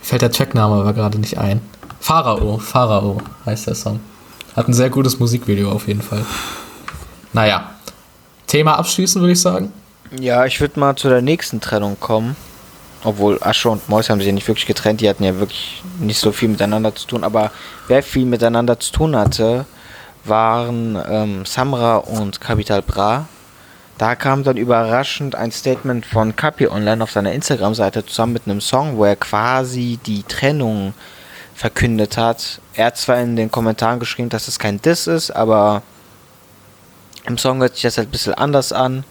fällt der Trackname aber gerade nicht ein. Pharao, Pharao heißt der Song. Hat ein sehr gutes Musikvideo auf jeden Fall. Naja, Thema abschließen würde ich sagen. Ja, ich würde mal zu der nächsten Trennung kommen. Obwohl Asche und Mäus haben sich ja nicht wirklich getrennt, die hatten ja wirklich nicht so viel miteinander zu tun. Aber wer viel miteinander zu tun hatte, waren ähm, Samra und Capital Bra. Da kam dann überraschend ein Statement von Capi online auf seiner Instagram-Seite zusammen mit einem Song, wo er quasi die Trennung verkündet hat. Er hat zwar in den Kommentaren geschrieben, dass es kein Diss ist, aber im Song hört sich das halt ein bisschen anders an.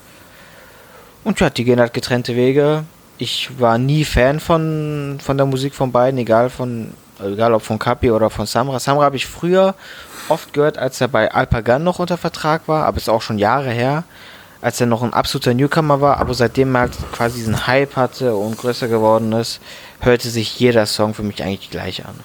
Und ja, die gehen halt getrennte Wege. Ich war nie Fan von, von der Musik von beiden, egal von egal ob von Kapi oder von Samra. Samra habe ich früher oft gehört, als er bei Alpagan noch unter Vertrag war, aber ist auch schon Jahre her, als er noch ein absoluter Newcomer war, aber seitdem er halt quasi diesen Hype hatte und größer geworden ist, hörte sich jeder Song für mich eigentlich gleich an.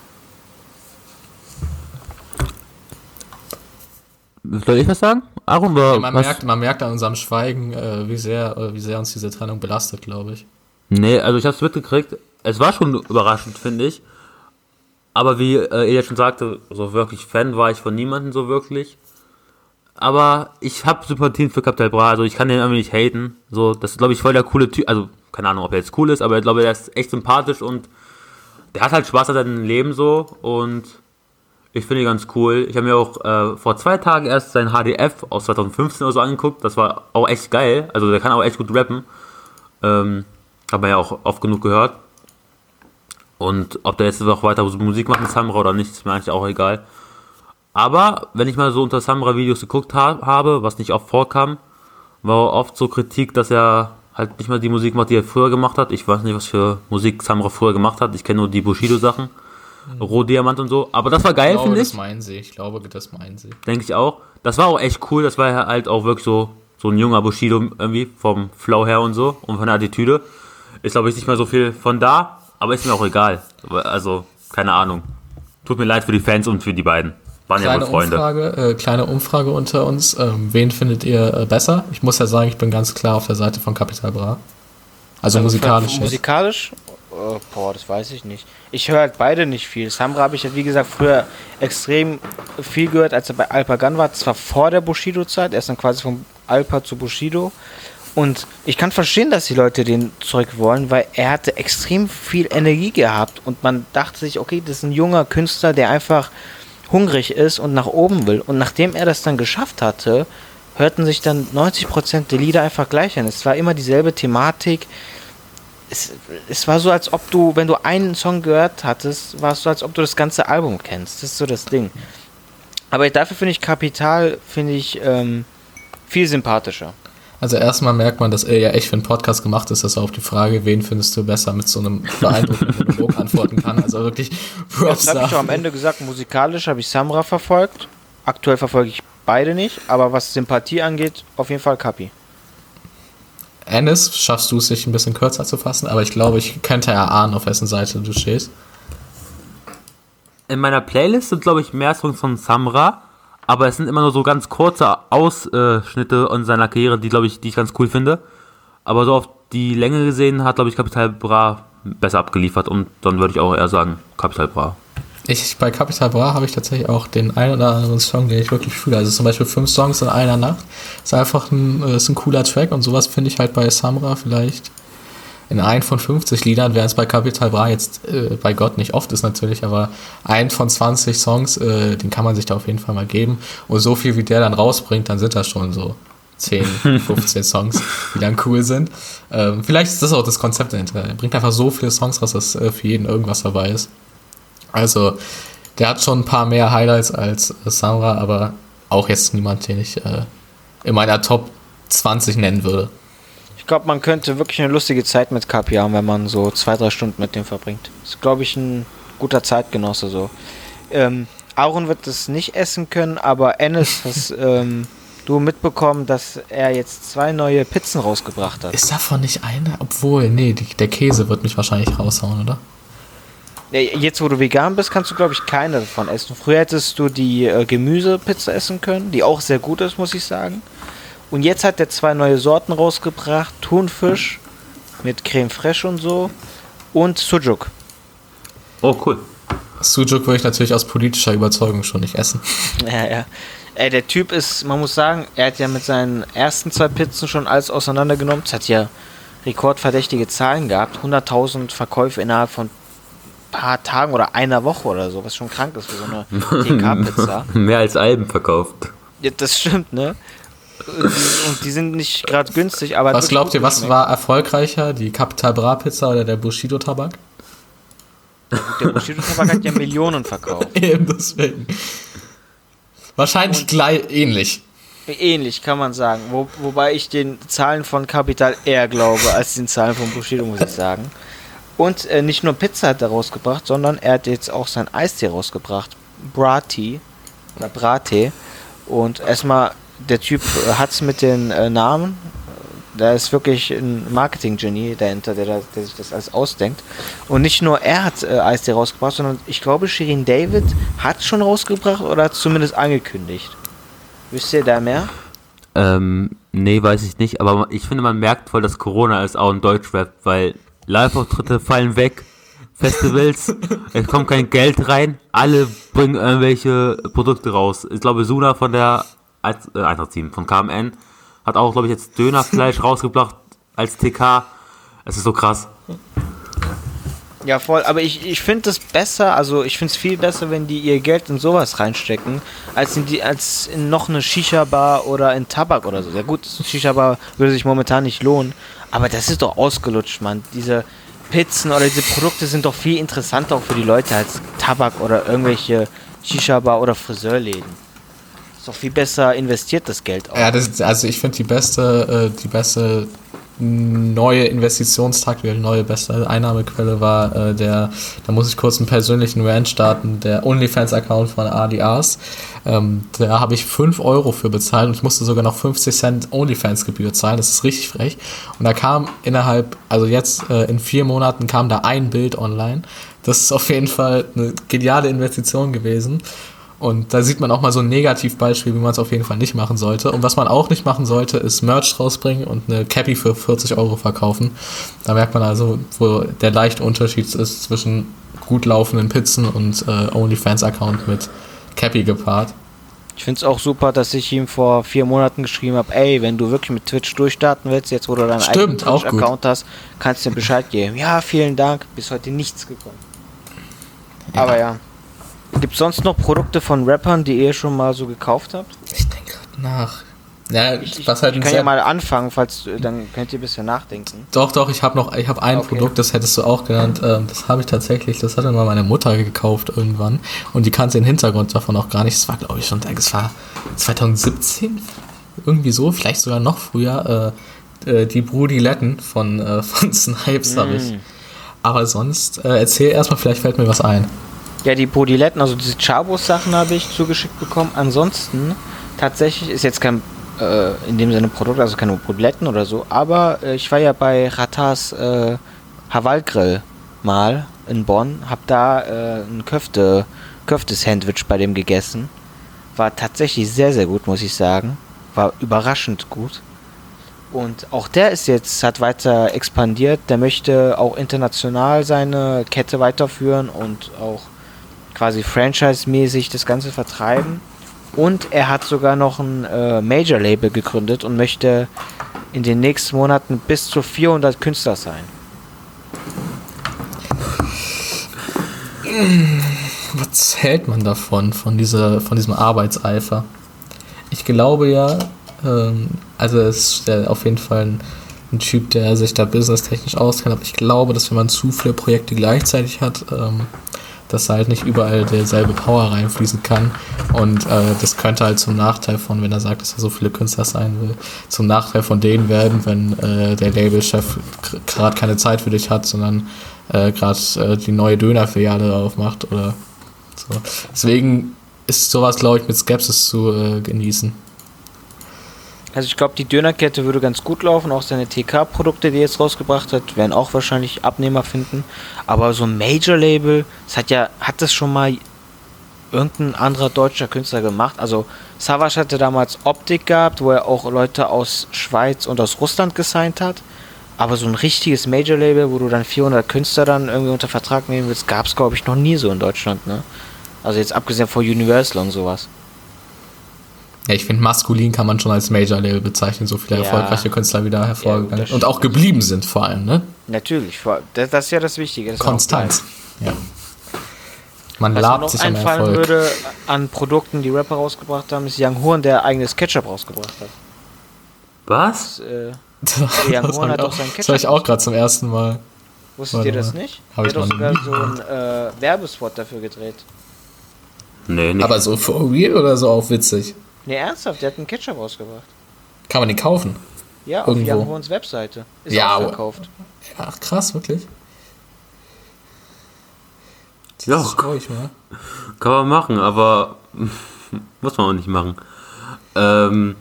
Soll ich was sagen? Aaron, ja, man, merkt, man merkt an unserem Schweigen, äh, wie, sehr, äh, wie sehr uns diese Trennung belastet, glaube ich. Nee, also ich habe es mitgekriegt. Es war schon überraschend, finde ich. Aber wie äh, ihr schon sagte, so wirklich Fan war ich von niemandem so wirklich. Aber ich habe Sympathien für Capital Bra, also ich kann den irgendwie nicht haten. So, das ist, glaube ich, voll der coole Typ. Also, keine Ahnung, ob er jetzt cool ist, aber ich glaube, der ist echt sympathisch und der hat halt Spaß an seinem Leben so und ich finde ihn ganz cool. Ich habe mir auch äh, vor zwei Tagen erst sein HDF aus 2015 oder so angeguckt. Das war auch echt geil. Also der kann auch echt gut rappen. Ähm, hat man ja auch oft genug gehört. Und ob der jetzt noch weiter Musik macht mit Samra oder nicht, ist mir eigentlich auch egal. Aber wenn ich mal so unter Samra-Videos geguckt ha habe, was nicht oft vorkam, war oft so Kritik, dass er halt nicht mal die Musik macht, die er früher gemacht hat. Ich weiß nicht, was für Musik Samra früher gemacht hat. Ich kenne nur die Bushido-Sachen. Rohdiamant und so. Aber das war geil, finde ich. Das meinen sie. Ich glaube, das meinen sie. Denke ich auch. Das war auch echt cool. Das war halt auch wirklich so, so ein junger Bushido irgendwie vom Flow her und so und von der Attitüde. Ist, glaube ich, nicht mehr so viel von da, aber ist mir auch egal. Also, keine Ahnung. Tut mir leid für die Fans und für die beiden. Waren kleine ja wohl Freunde. Umfrage, äh, kleine Umfrage unter uns. Ähm, wen findet ihr äh, besser? Ich muss ja sagen, ich bin ganz klar auf der Seite von Capital Bra. Also, also musikalisch. Musikalisch Oh, boah, das weiß ich nicht. Ich höre halt beide nicht viel. Samra habe ich ja, wie gesagt, früher extrem viel gehört, als er bei Alpagan war. Zwar vor der Bushido-Zeit, er ist dann quasi vom Alpa zu Bushido. Und ich kann verstehen, dass die Leute den zurück wollen, weil er hatte extrem viel Energie gehabt. Und man dachte sich, okay, das ist ein junger Künstler, der einfach hungrig ist und nach oben will. Und nachdem er das dann geschafft hatte, hörten sich dann 90% der Lieder einfach gleich an. Es war immer dieselbe Thematik es, es war so, als ob du, wenn du einen Song gehört hattest, war es so, als ob du das ganze Album kennst. Das ist so das Ding. Aber dafür finde ich Kapital, finde ich, ähm, viel sympathischer. Also erstmal merkt man, dass er ja echt für einen Podcast gemacht ist, dass er auf die Frage, wen findest du besser, mit so einem beeindruckenden Monolog antworten kann. Also wirklich Props Das habe ich auch am Ende gesagt, musikalisch habe ich Samra verfolgt. Aktuell verfolge ich beide nicht, aber was Sympathie angeht, auf jeden Fall Kapi. Ennis, schaffst du es, sich ein bisschen kürzer zu fassen, aber ich glaube, ich könnte erahnen, auf wessen Seite du stehst. In meiner Playlist sind, glaube ich, mehr Songs von Samra, aber es sind immer nur so ganz kurze Ausschnitte in seiner Karriere, die, glaube ich, die ich ganz cool finde. Aber so auf die Länge gesehen hat, glaube ich, Capital Bra besser abgeliefert und dann würde ich auch eher sagen, Capital Bra. Ich, bei Capital Bra habe ich tatsächlich auch den einen oder anderen Song, den ich wirklich fühle. Also zum Beispiel fünf Songs in einer Nacht. Ist einfach ein, äh, ist ein cooler Track und sowas finde ich halt bei Samra vielleicht in ein von 50 Liedern, während es bei Capital Bra jetzt äh, bei Gott nicht oft ist natürlich, aber ein von 20 Songs, äh, den kann man sich da auf jeden Fall mal geben. Und so viel wie der dann rausbringt, dann sind das schon so 10, 15 Songs, die dann cool sind. Ähm, vielleicht ist das auch das Konzept dahinter. Er bringt einfach so viele Songs raus, dass äh, für jeden irgendwas dabei ist. Also, der hat schon ein paar mehr Highlights als äh, Samra, aber auch jetzt niemand, den ich äh, in meiner Top 20 nennen würde. Ich glaube, man könnte wirklich eine lustige Zeit mit Kapi haben, wenn man so zwei, drei Stunden mit dem verbringt. Ist, glaube ich, ein guter Zeitgenosse so. Ähm, Aaron wird das nicht essen können, aber Ennis, hast ähm, du mitbekommen, dass er jetzt zwei neue Pizzen rausgebracht hat? Ist davon nicht eine? Obwohl, nee, die, der Käse wird mich wahrscheinlich raushauen, oder? Jetzt, wo du vegan bist, kannst du, glaube ich, keine davon essen. Früher hättest du die äh, Gemüsepizza essen können, die auch sehr gut ist, muss ich sagen. Und jetzt hat er zwei neue Sorten rausgebracht: Thunfisch mit Creme fraiche und so und Sujuk. Oh, cool. Sujuk würde ich natürlich aus politischer Überzeugung schon nicht essen. Ja, ja. Ey, der Typ ist, man muss sagen, er hat ja mit seinen ersten zwei Pizzen schon alles auseinandergenommen. Es hat ja rekordverdächtige Zahlen gehabt. 100.000 Verkäufe innerhalb von paar Tagen oder einer Woche oder so, was schon krank ist für so eine TK-Pizza. Mehr als Alben verkauft. Ja, das stimmt, ne? Und die sind nicht gerade günstig, aber. Was glaubt ihr, was schmeckt. war erfolgreicher, die Capital Bra Pizza oder der Bushido Tabak? Der Bushido Tabak hat ja Millionen verkauft. Eben deswegen. Wahrscheinlich Und gleich ähnlich. Ähnlich kann man sagen. Wo, wobei ich den Zahlen von Capital eher glaube als den Zahlen von Bushido, muss ich sagen. Und äh, nicht nur Pizza hat er rausgebracht, sondern er hat jetzt auch sein Eistee rausgebracht. Brati. Oder Brate. Und erstmal, der Typ äh, es mit den äh, Namen. Da ist wirklich ein Marketing-Genie dahinter, der, der, sich das alles ausdenkt. Und nicht nur er hat äh, Eistee rausgebracht, sondern ich glaube, Shirin David hat schon rausgebracht oder hat zumindest angekündigt. Wisst ihr da mehr? Ähm, nee, weiß ich nicht, aber ich finde, man merkt voll, dass Corona ist auch ein Deutschrap, weil Live-Auftritte fallen weg, Festivals, es kommt kein Geld rein, alle bringen irgendwelche Produkte raus. Ich glaube, Suna von der äh, Eintracht 7, von KMN, hat auch, glaube ich, jetzt Dönerfleisch rausgebracht als TK. Es ist so krass. Ja, voll. Aber ich, ich finde es besser, also ich finde es viel besser, wenn die ihr Geld in sowas reinstecken, als in, die, als in noch eine Shisha-Bar oder in Tabak oder so. Ja gut, Shisha-Bar würde sich momentan nicht lohnen, aber das ist doch ausgelutscht, Mann. Diese Pizzen oder diese Produkte sind doch viel interessanter auch für die Leute als Tabak oder irgendwelche Shisha-Bar oder Friseurläden. Ist doch viel besser investiert das Geld auch. Ja, das, also ich finde die beste, äh, die beste neue Investitionstakt, neue beste Einnahmequelle war äh, der, da muss ich kurz einen persönlichen Rant starten, der OnlyFans-Account von ADAs. Ähm, da habe ich 5 Euro für bezahlt und ich musste sogar noch 50 Cent OnlyFans-Gebühr zahlen. Das ist richtig frech. Und da kam innerhalb, also jetzt äh, in vier Monaten kam da ein Bild online. Das ist auf jeden Fall eine geniale Investition gewesen. Und da sieht man auch mal so ein Negativbeispiel, wie man es auf jeden Fall nicht machen sollte. Und was man auch nicht machen sollte, ist Merch rausbringen und eine Cappy für 40 Euro verkaufen. Da merkt man also, wo der leichte Unterschied ist zwischen gut laufenden Pizzen und äh, OnlyFans-Account mit Cappy gepaart. Ich finde es auch super, dass ich ihm vor vier Monaten geschrieben habe, ey, wenn du wirklich mit Twitch durchstarten willst, jetzt wo du deinen eigenen Twitch-Account hast, kannst du dir Bescheid geben. Ja, vielen Dank, bis heute nichts gekommen. Ja. Aber ja. Gibt es sonst noch Produkte von Rappern, die ihr schon mal so gekauft habt? Ich denke gerade nach. Ja, ich, was halt ich kann ja mal anfangen, falls dann könnt ihr ein bisschen nachdenken. Doch, doch, ich habe noch, ich habe ein okay. Produkt, das hättest du auch genannt. Ähm, das habe ich tatsächlich, das hat dann mal meine Mutter gekauft irgendwann und die kannte den Hintergrund davon auch gar nicht. Das war, glaube ich, schon, das war 2017 irgendwie so, vielleicht sogar noch früher, äh, äh, die Brudiletten von, äh, von Snipes habe ich. Aber sonst, äh, erzähl erstmal, vielleicht fällt mir was ein. Ja, die Brodiletten, also diese Chabos-Sachen habe ich zugeschickt bekommen. Ansonsten, tatsächlich ist jetzt kein, äh, in dem Sinne Produkt, also keine Brodiletten oder so, aber äh, ich war ja bei Ratas äh, Haval-Grill mal in Bonn, hab da äh, ein Köfte, Köfte-Sandwich bei dem gegessen. War tatsächlich sehr, sehr gut, muss ich sagen. War überraschend gut. Und auch der ist jetzt, hat weiter expandiert. Der möchte auch international seine Kette weiterführen und auch quasi franchise-mäßig das Ganze vertreiben. Und er hat sogar noch ein äh, Major-Label gegründet und möchte in den nächsten Monaten bis zu 400 Künstler sein. Was hält man davon, von, dieser, von diesem Arbeitseifer? Ich glaube ja, ähm, also es ist ja auf jeden Fall ein, ein Typ, der sich da businesstechnisch auskennt, aber ich glaube, dass wenn man zu viele Projekte gleichzeitig hat, ähm, dass halt nicht überall derselbe Power reinfließen kann. Und äh, das könnte halt zum Nachteil von, wenn er sagt, dass er so viele Künstler sein will, zum Nachteil von denen werden, wenn äh, der Labelchef gerade keine Zeit für dich hat, sondern äh, gerade äh, die neue Dönerfiliale aufmacht oder so. Deswegen ist sowas, glaube ich, mit Skepsis zu äh, genießen. Also ich glaube, die Dönerkette würde ganz gut laufen. Auch seine TK-Produkte, die er jetzt rausgebracht hat, werden auch wahrscheinlich Abnehmer finden. Aber so ein Major-Label, das hat ja, hat das schon mal irgendein anderer deutscher Künstler gemacht. Also Savage hatte damals Optik gehabt, wo er auch Leute aus Schweiz und aus Russland gesigned hat. Aber so ein richtiges Major-Label, wo du dann 400 Künstler dann irgendwie unter Vertrag nehmen willst, gab es, glaube ich, noch nie so in Deutschland. Ne? Also jetzt abgesehen von Universal und sowas. Ja, ich finde, maskulin kann man schon als Major-Label bezeichnen, so viele Ja. erfolgreiche Künstler wieder hervorgegangen Ja, und auch geblieben sind vor allem, ne? Natürlich, vor- das, das ist ja das Wichtige. Das Konstanz. Ja. Man Was mir labt noch sich am einfallen Erfolg. würde an Produkten, die Rapper rausgebracht haben, ist Young Horn, der eigenes Ketchup rausgebracht hat. Was? Das, äh, Das, Young das Horn hat auch sein das hab ich Ketchup auch gerade zum ersten Mal. wusstet Warte ihr das mal. nicht? Hab der ich hat doch sogar nie so einen äh, Werbespot dafür gedreht. Nee, nicht. Aber so for real oder so auch witzig? Ne, ernsthaft, der hat einen Ketchup rausgebracht. Kann man den kaufen? Ja, auf Irgendwo. Young Webseite. Ist Ja, ausverkauft. Ach krass, wirklich? ja, ich mal. kann man machen, aber muss man auch nicht machen. Ähm,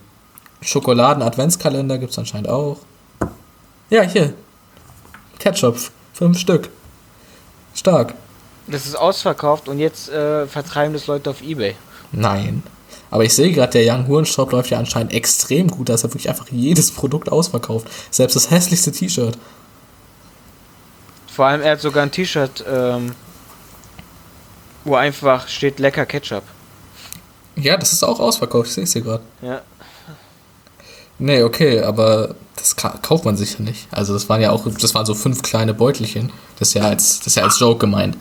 Schokoladen-Adventskalender gibt es anscheinend auch. Ja, hier. Ketchup, fünf Stück. Stark. Das ist ausverkauft und jetzt äh, vertreiben das Leute auf Ebay. Nein. Aber ich sehe gerade, der Young Huren Shop läuft ja anscheinend extrem gut. Da ist ja wirklich einfach jedes Produkt ausverkauft. Selbst das hässlichste T-Shirt. Vor allem, er hat sogar ein T-Shirt, ähm, wo einfach steht lecker Ketchup. Ja, das ist auch ausverkauft. Ich sehe es hier gerade. Ja. Nee, okay, aber das ka kauft man sich ja nicht. Also das waren ja auch, das waren so fünf kleine Beutelchen. Das ist ja als, das ist ja als Joke gemeint.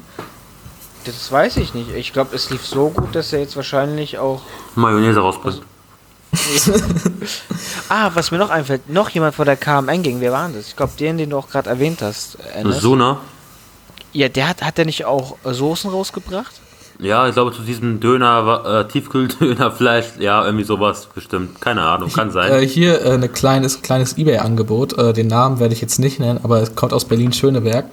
Das weiß ich nicht. Ich glaube, es lief so gut, dass er jetzt wahrscheinlich auch. Mayonnaise rausbringt. Ah, was mir noch einfällt, noch jemand von der KMN ging. Wer war denn das? Ich glaube, den, den du auch gerade erwähnt hast. Enes. Sona? Ja, der hat, hat der nicht auch Soßen rausgebracht? Ja, ich glaube zu diesem Döner, äh, Tiefkühldönerfleisch, ja, irgendwie sowas bestimmt. Keine Ahnung, kann sein. Äh, hier äh, ein kleines, kleines Ebay-Angebot. Äh, den Namen werde ich jetzt nicht nennen, aber es kommt aus Berlin-Schöneberg.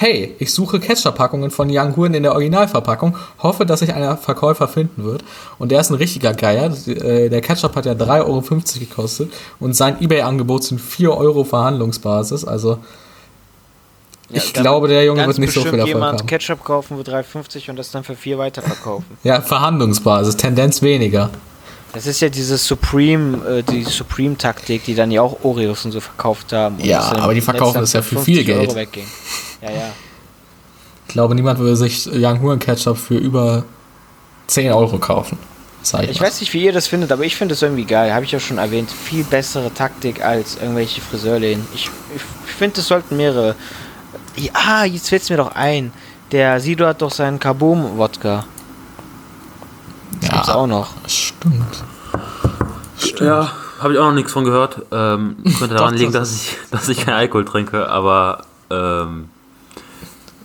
Hey, ich suche Ketchup-Packungen von Young Huren in der Originalverpackung. Hoffe, dass sich einer Verkäufer finden wird. Und der ist ein richtiger Geier. Äh, Der Ketchup hat ja 3,50 Euro gekostet. Und sein Ebay-Angebot sind 4 Euro Verhandlungsbasis. Also, ich da glaube, der Junge wird nicht so viel Erfolg jemand haben. Ketchup kaufen für 3,50 und das dann für 4 weiterverkaufen. Ja, Verhandlungsbasis, Tendenz weniger. Das ist ja diese Supreme, äh, die Supreme-Taktik, die dann ja auch Oreos und so verkauft haben. Ja, aber die verkaufen das ja für 50 viel Geld. Ja, ja. Ich glaube, niemand würde sich Young Huren Ketchup für über 10 Euro kaufen. Ich Ich weiß nicht, wie ihr das findet, aber ich finde es irgendwie geil. Habe ich ja schon erwähnt. Viel bessere Taktik als irgendwelche Friseurläden. Ich, ich, finde, es sollten mehrere. Ja, ah, jetzt fällt es mir doch ein. Der Sido hat doch seinen Kaboom-Wodka. Das gibt's auch noch. Stimmt. Ja, habe ich auch noch nichts von gehört. Ähm, könnte daran liegen, das- dass ich, dass ich keinen Alkohol trinke, aber ähm,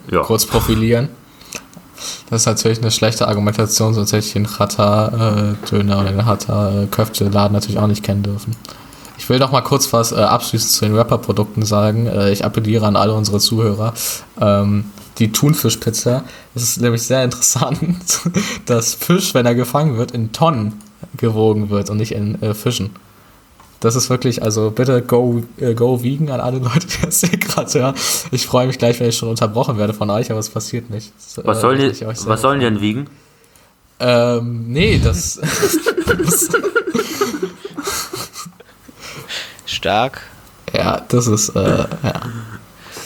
ja. Kurz profilieren. Das ist natürlich eine schlechte Argumentation, sonst hätte ich den Chata-Döner oder den Chata-Köfte-Laden natürlich auch nicht kennen dürfen. Ich will noch mal kurz was äh, abschließend zu den Rapper-Produkten sagen. Äh, ich appelliere an alle unsere Zuhörer. Ähm, die Thunfischpizza. Es ist nämlich sehr interessant, dass Fisch, wenn er gefangen wird, in Tonnen gewogen wird und nicht in äh, Fischen. Das ist wirklich, also bitte go, äh, go vegan an alle Leute, die das hier gerade hören. Ich freue mich gleich, wenn ich schon unterbrochen werde von euch, aber es passiert nicht. Das, Was, äh, sollen will die, was sollen die denn wiegen? Ähm, nee, das. das Stark. ja, das ist, äh, ja.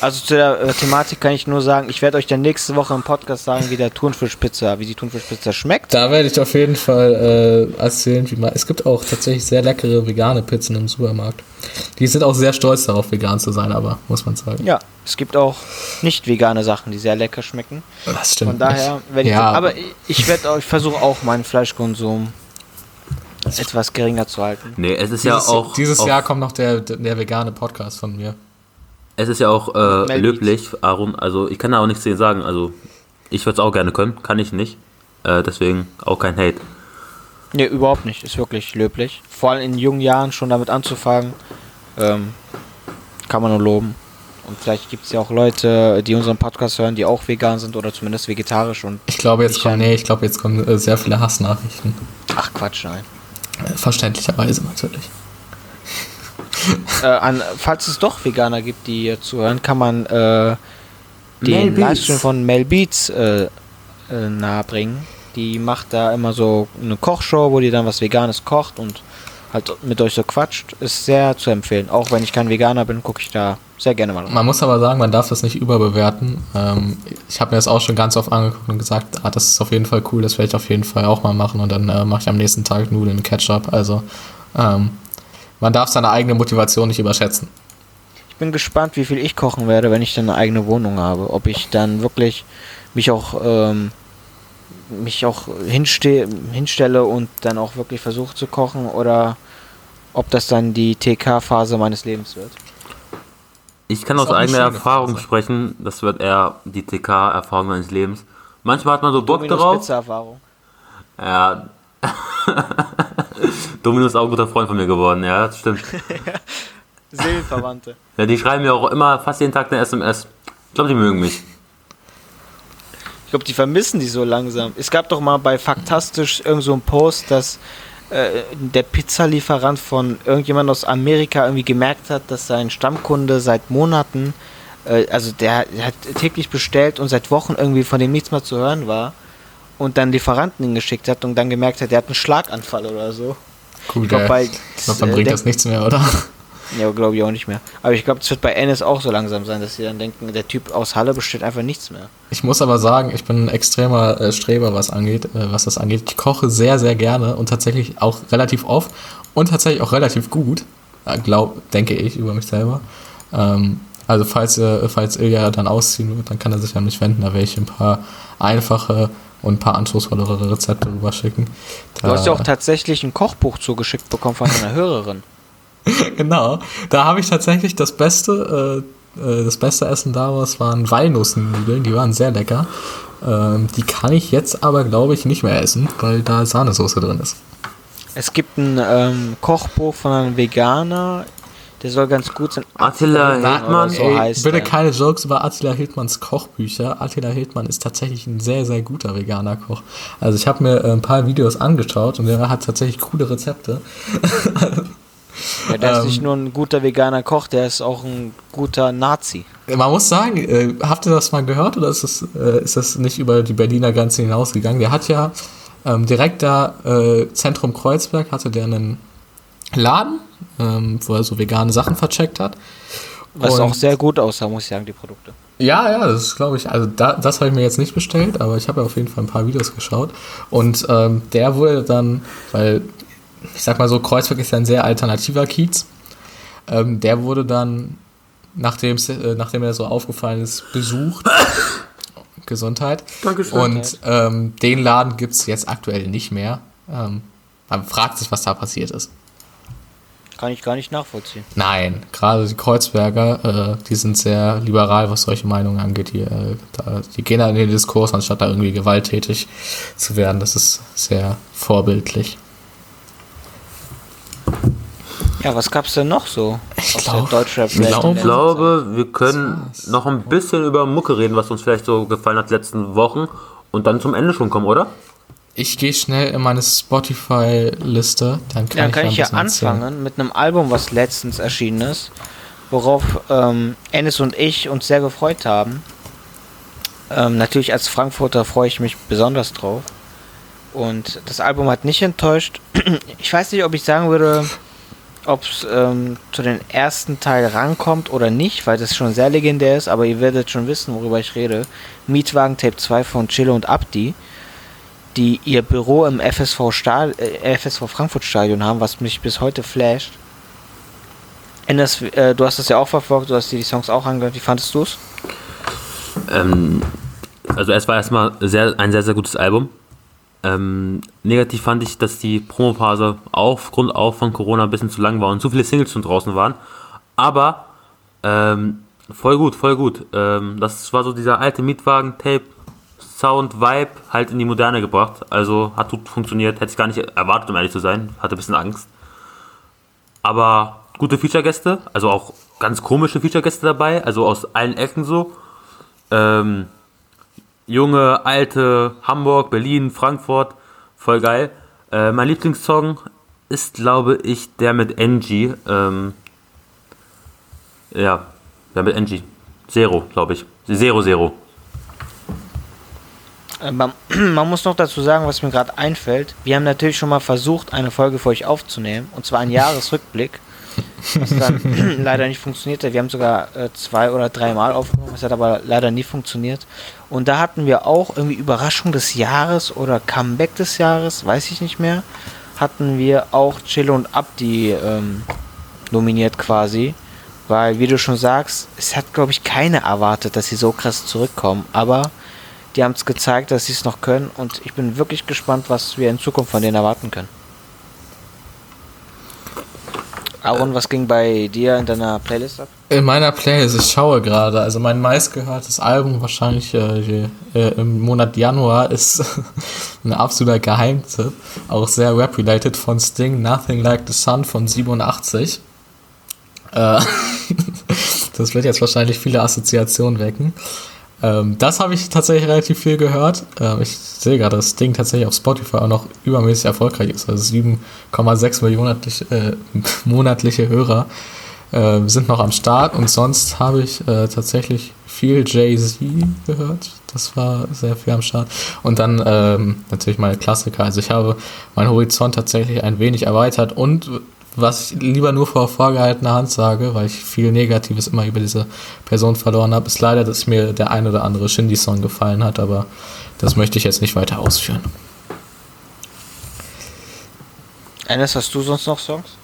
Also zu der äh, Thematik kann ich nur sagen, ich werde euch dann nächste Woche im Podcast sagen, wie der Thunfischpizza, wie die Thunfischpizza schmeckt. Da werde ich auf jeden Fall äh, erzählen, wie man. Es gibt auch tatsächlich sehr leckere vegane Pizzen im Supermarkt. Die sind auch sehr stolz darauf, vegan zu sein, aber muss man sagen. Ja, es gibt auch nicht vegane Sachen, die sehr lecker schmecken. Das stimmt. Von daher werde ich, Ja. aber ich- ich werde ich versuche auch meinen Fleischkonsum etwas geringer zu halten. Nee, es ist dieses, ja auch. dieses auch, Jahr kommt noch der, der vegane Podcast von mir. Es ist ja auch äh, löblich, Aaron. Also, ich kann da auch nichts zu dir sagen. Also, ich würde es auch gerne können. Kann ich nicht. Äh, deswegen auch kein Hate. Nee, überhaupt nicht. Ist wirklich löblich. Vor allem in jungen Jahren schon damit anzufangen, ähm, kann man nur loben. Und vielleicht gibt es ja auch Leute, die unseren Podcast hören, die auch vegan sind oder zumindest vegetarisch und Ich glaube, jetzt kommen, nee, ich glaube, jetzt kommen äh, sehr viele Hassnachrichten. ach Quatsch, nein. Äh, verständlicherweise natürlich. äh, an, falls es doch Veganer gibt, die hier zuhören, kann man äh, den. Livestream von Mel Beats äh, äh, nahebringen. Die macht da immer so eine Kochshow, wo die dann was Veganes kocht und halt mit euch so quatscht. Ist sehr zu empfehlen. Auch wenn ich kein Veganer bin, gucke ich da sehr gerne mal rein. Man muss aber sagen, man darf das nicht überbewerten. Ähm, ich habe mir das auch schon ganz oft angeguckt und gesagt, ah, das ist auf jeden Fall cool, das werde ich auf jeden Fall auch mal machen und dann äh, mache ich am nächsten Tag Nudeln mit Ketchup. Also ähm, man darf seine eigene Motivation nicht überschätzen. Ich bin gespannt, wie viel ich kochen werde, wenn ich dann eine eigene Wohnung habe. Ob ich dann wirklich mich auch ähm, mich auch hinste hinstelle und dann auch wirklich versuche zu kochen oder ob das dann die TK-Phase meines Lebens wird. Ich kann aus eigener Erfahrung Phase. sprechen. Das wird eher die TK-Erfahrung meines Lebens. Manchmal hat man so Bock drauf. Pizza-Erfahrung. Ja. Domino ist auch ein guter Freund von mir geworden, ja, das stimmt. Seelenverwandte. Ja, die schreiben mir auch immer fast jeden Tag eine SMS. Ich glaube, die mögen mich. Ich glaube, die vermissen die so langsam. Es gab doch mal bei Faktastisch irgend so einen Post, dass äh, der Pizzalieferant von irgendjemand aus Amerika irgendwie gemerkt hat, dass sein Stammkunde seit Monaten, äh, also der, der hat täglich bestellt und seit Wochen irgendwie von dem nichts mehr zu hören war und dann Lieferanten hingeschickt hat und dann gemerkt hat, der hat einen Schlaganfall oder so. Gut, Ich glaube, glaub, dann äh, bringt das nichts mehr, oder? Ja, glaube ich auch nicht mehr. Aber ich glaube, es wird bei Ennis auch so langsam sein, dass sie dann denken, der Typ aus Halle bestellt einfach nichts mehr. Ich muss aber sagen, ich bin ein extremer äh, Streber, was angeht, äh, was das angeht. Ich koche sehr, sehr gerne und tatsächlich auch relativ oft und tatsächlich auch relativ gut, äh, glaub, denke ich über mich selber. Ähm, also falls, äh, falls Ilja dann ausziehen wird, dann kann er sich an mich wenden. Da werde ich ein paar einfache und ein paar anspruchsvollere Rezepte rüberschicken. Du hast ja auch Da- tatsächlich ein Kochbuch zugeschickt bekommen von einer Hörerin. Genau, da habe ich tatsächlich das beste, äh, äh, das beste Essen daraus waren Walnussnudeln, die waren sehr lecker. Ähm, die kann ich jetzt aber, glaube ich, nicht mehr essen, weil da Sahnesoße drin ist. Es gibt ein ähm, Kochbuch von einem Veganer, der soll ganz gut sein. Attila Hildmann? so Ey, heißt bitte er. keine Jokes über Attila Hildmanns Kochbücher. Attila Hildmann ist tatsächlich ein sehr, sehr guter veganer Koch. Also ich habe mir äh, ein paar Videos angeschaut und der hat tatsächlich coole Rezepte. Ja, der ist ähm, nicht nur ein guter veganer Koch, der ist auch ein guter Nazi. Man muss sagen, äh, habt ihr das mal gehört oder ist das, äh, ist das nicht über die Berliner Grenze hinausgegangen? Der hat ja ähm, direkt da äh, Zentrum Kreuzberg hatte der einen Laden, ähm, wo er so vegane Sachen vercheckt hat. Was Und- auch sehr gut aussah, muss ich sagen, die Produkte. Ja, ja, das ist, glaube ich, also da, das habe ich mir jetzt nicht bestellt, aber ich habe auf jeden Fall ein paar Videos geschaut. Und ähm, der wurde dann, weil ich sag mal so, Kreuzberg ist ja ein sehr alternativer Kiez, ähm, der wurde dann, nachdem, äh, nachdem er so aufgefallen ist, besucht. Gesundheit. Dankeschön. Und ähm, den Laden gibt es jetzt aktuell nicht mehr. Ähm, man fragt sich, was da passiert ist. Kann ich gar nicht nachvollziehen. Nein, gerade die Kreuzberger, äh, die sind sehr liberal, was solche Meinungen angeht. Die, äh, da, die gehen da in den Diskurs, anstatt da irgendwie gewalttätig zu werden. Das ist sehr vorbildlich. Ja, was gab's denn noch so? Ich glaub- Deutschrap ich glaube, wir können noch ein bisschen über Mucke reden, was uns vielleicht so gefallen hat letzten Wochen und dann zum Ende schon kommen, oder? Ich gehe schnell in meine Spotify-Liste, dann kann Ja, ich kann ich ja bisschen erzählen. anfangen mit einem Album, was letztens erschienen ist, worauf ähm, Ennis und ich uns sehr gefreut haben. Ähm, natürlich als Frankfurter freue ich mich besonders drauf. Und das Album hat nicht enttäuscht. Ich weiß nicht, ob ich sagen würde, ob es ähm, zu den ersten Teil rankommt oder nicht, weil das schon sehr legendär ist, aber ihr werdet schon wissen, worüber ich rede. Mietwagen Tape 2 von Chilo und Abdi, die ihr Büro im FSV, Stad äh, FSV Frankfurt Stadion haben, was mich bis heute flasht. Endes, äh, du hast das ja auch verfolgt, du hast dir die Songs auch angehört. Wie fandest du es? Ähm, also es war erstmal sehr, ein sehr, sehr gutes Album. Ähm, negativ fand ich, dass die Promophase aufgrund auch von Corona ein bisschen zu lang war und zu viele Singles schon draußen waren. Aber ähm, voll gut, voll gut. Ähm, das war so dieser alte Mietwagen-Tape, Sound, Vibe halt in die Moderne gebracht. Also hat gut funktioniert. Hätte ich gar nicht erwartet, um ehrlich zu sein. Hatte ein bisschen Angst. Aber gute Feature-Gäste, also auch ganz komische Feature-Gäste dabei, also aus allen Ecken so. Ähm, junge, alte, Hamburg, Berlin, Frankfurt, voll geil. Äh, mein Lieblingssong ist, glaube ich, der mit Angie. Ähm, ja, der mit Angie. Zero, glaube ich. Zero, Zero. Äh, Man, man muss noch dazu sagen, was mir gerade einfällt. Wir haben natürlich schon mal versucht, eine Folge für euch aufzunehmen, und zwar einen Jahresrückblick, was dann leider nicht funktionierte. Wir haben sogar äh, zwei oder dreimal aufgenommen, es hat aber leider nie funktioniert. Und da hatten wir auch irgendwie Überraschung des Jahres oder Comeback des Jahres, weiß ich nicht mehr, hatten wir auch Chilo und Abdi ähm, nominiert quasi. Weil, wie du schon sagst, es hat, glaube ich, keiner erwartet, dass sie so krass zurückkommen. Aber die haben es gezeigt, dass sie es noch können und ich bin wirklich gespannt, was wir in Zukunft von denen erwarten können. Aaron, was ging bei dir in deiner Playlist ab? In meiner Playlist, ich schaue gerade, also mein meistgehörtes Album wahrscheinlich äh, äh, im Monat Januar ist ein absoluter Geheimtipp, auch sehr rap-related von Sting, Nothing Like the Sun von 87. Äh, das wird jetzt wahrscheinlich viele Assoziationen wecken. Ähm, das habe ich tatsächlich relativ viel gehört. Ähm, ich sehe gerade, dass Sting tatsächlich auf Spotify auch noch übermäßig erfolgreich ist. Also 7,6 Millionen monatliche, äh, monatliche Hörer äh, sind noch am Start. Und sonst habe ich äh, tatsächlich viel Jay-Z gehört. Das war sehr viel am Start. Und dann ähm, natürlich meine Klassiker. Also ich habe meinen Horizont tatsächlich ein wenig erweitert und was ich lieber nur vor vorgehaltener Hand sage, weil ich viel Negatives immer über diese Person verloren habe, ist leider, dass mir der ein oder andere Shindy-Song gefallen hat, aber das möchte ich jetzt nicht weiter ausführen. Eines, hast du sonst noch Songs?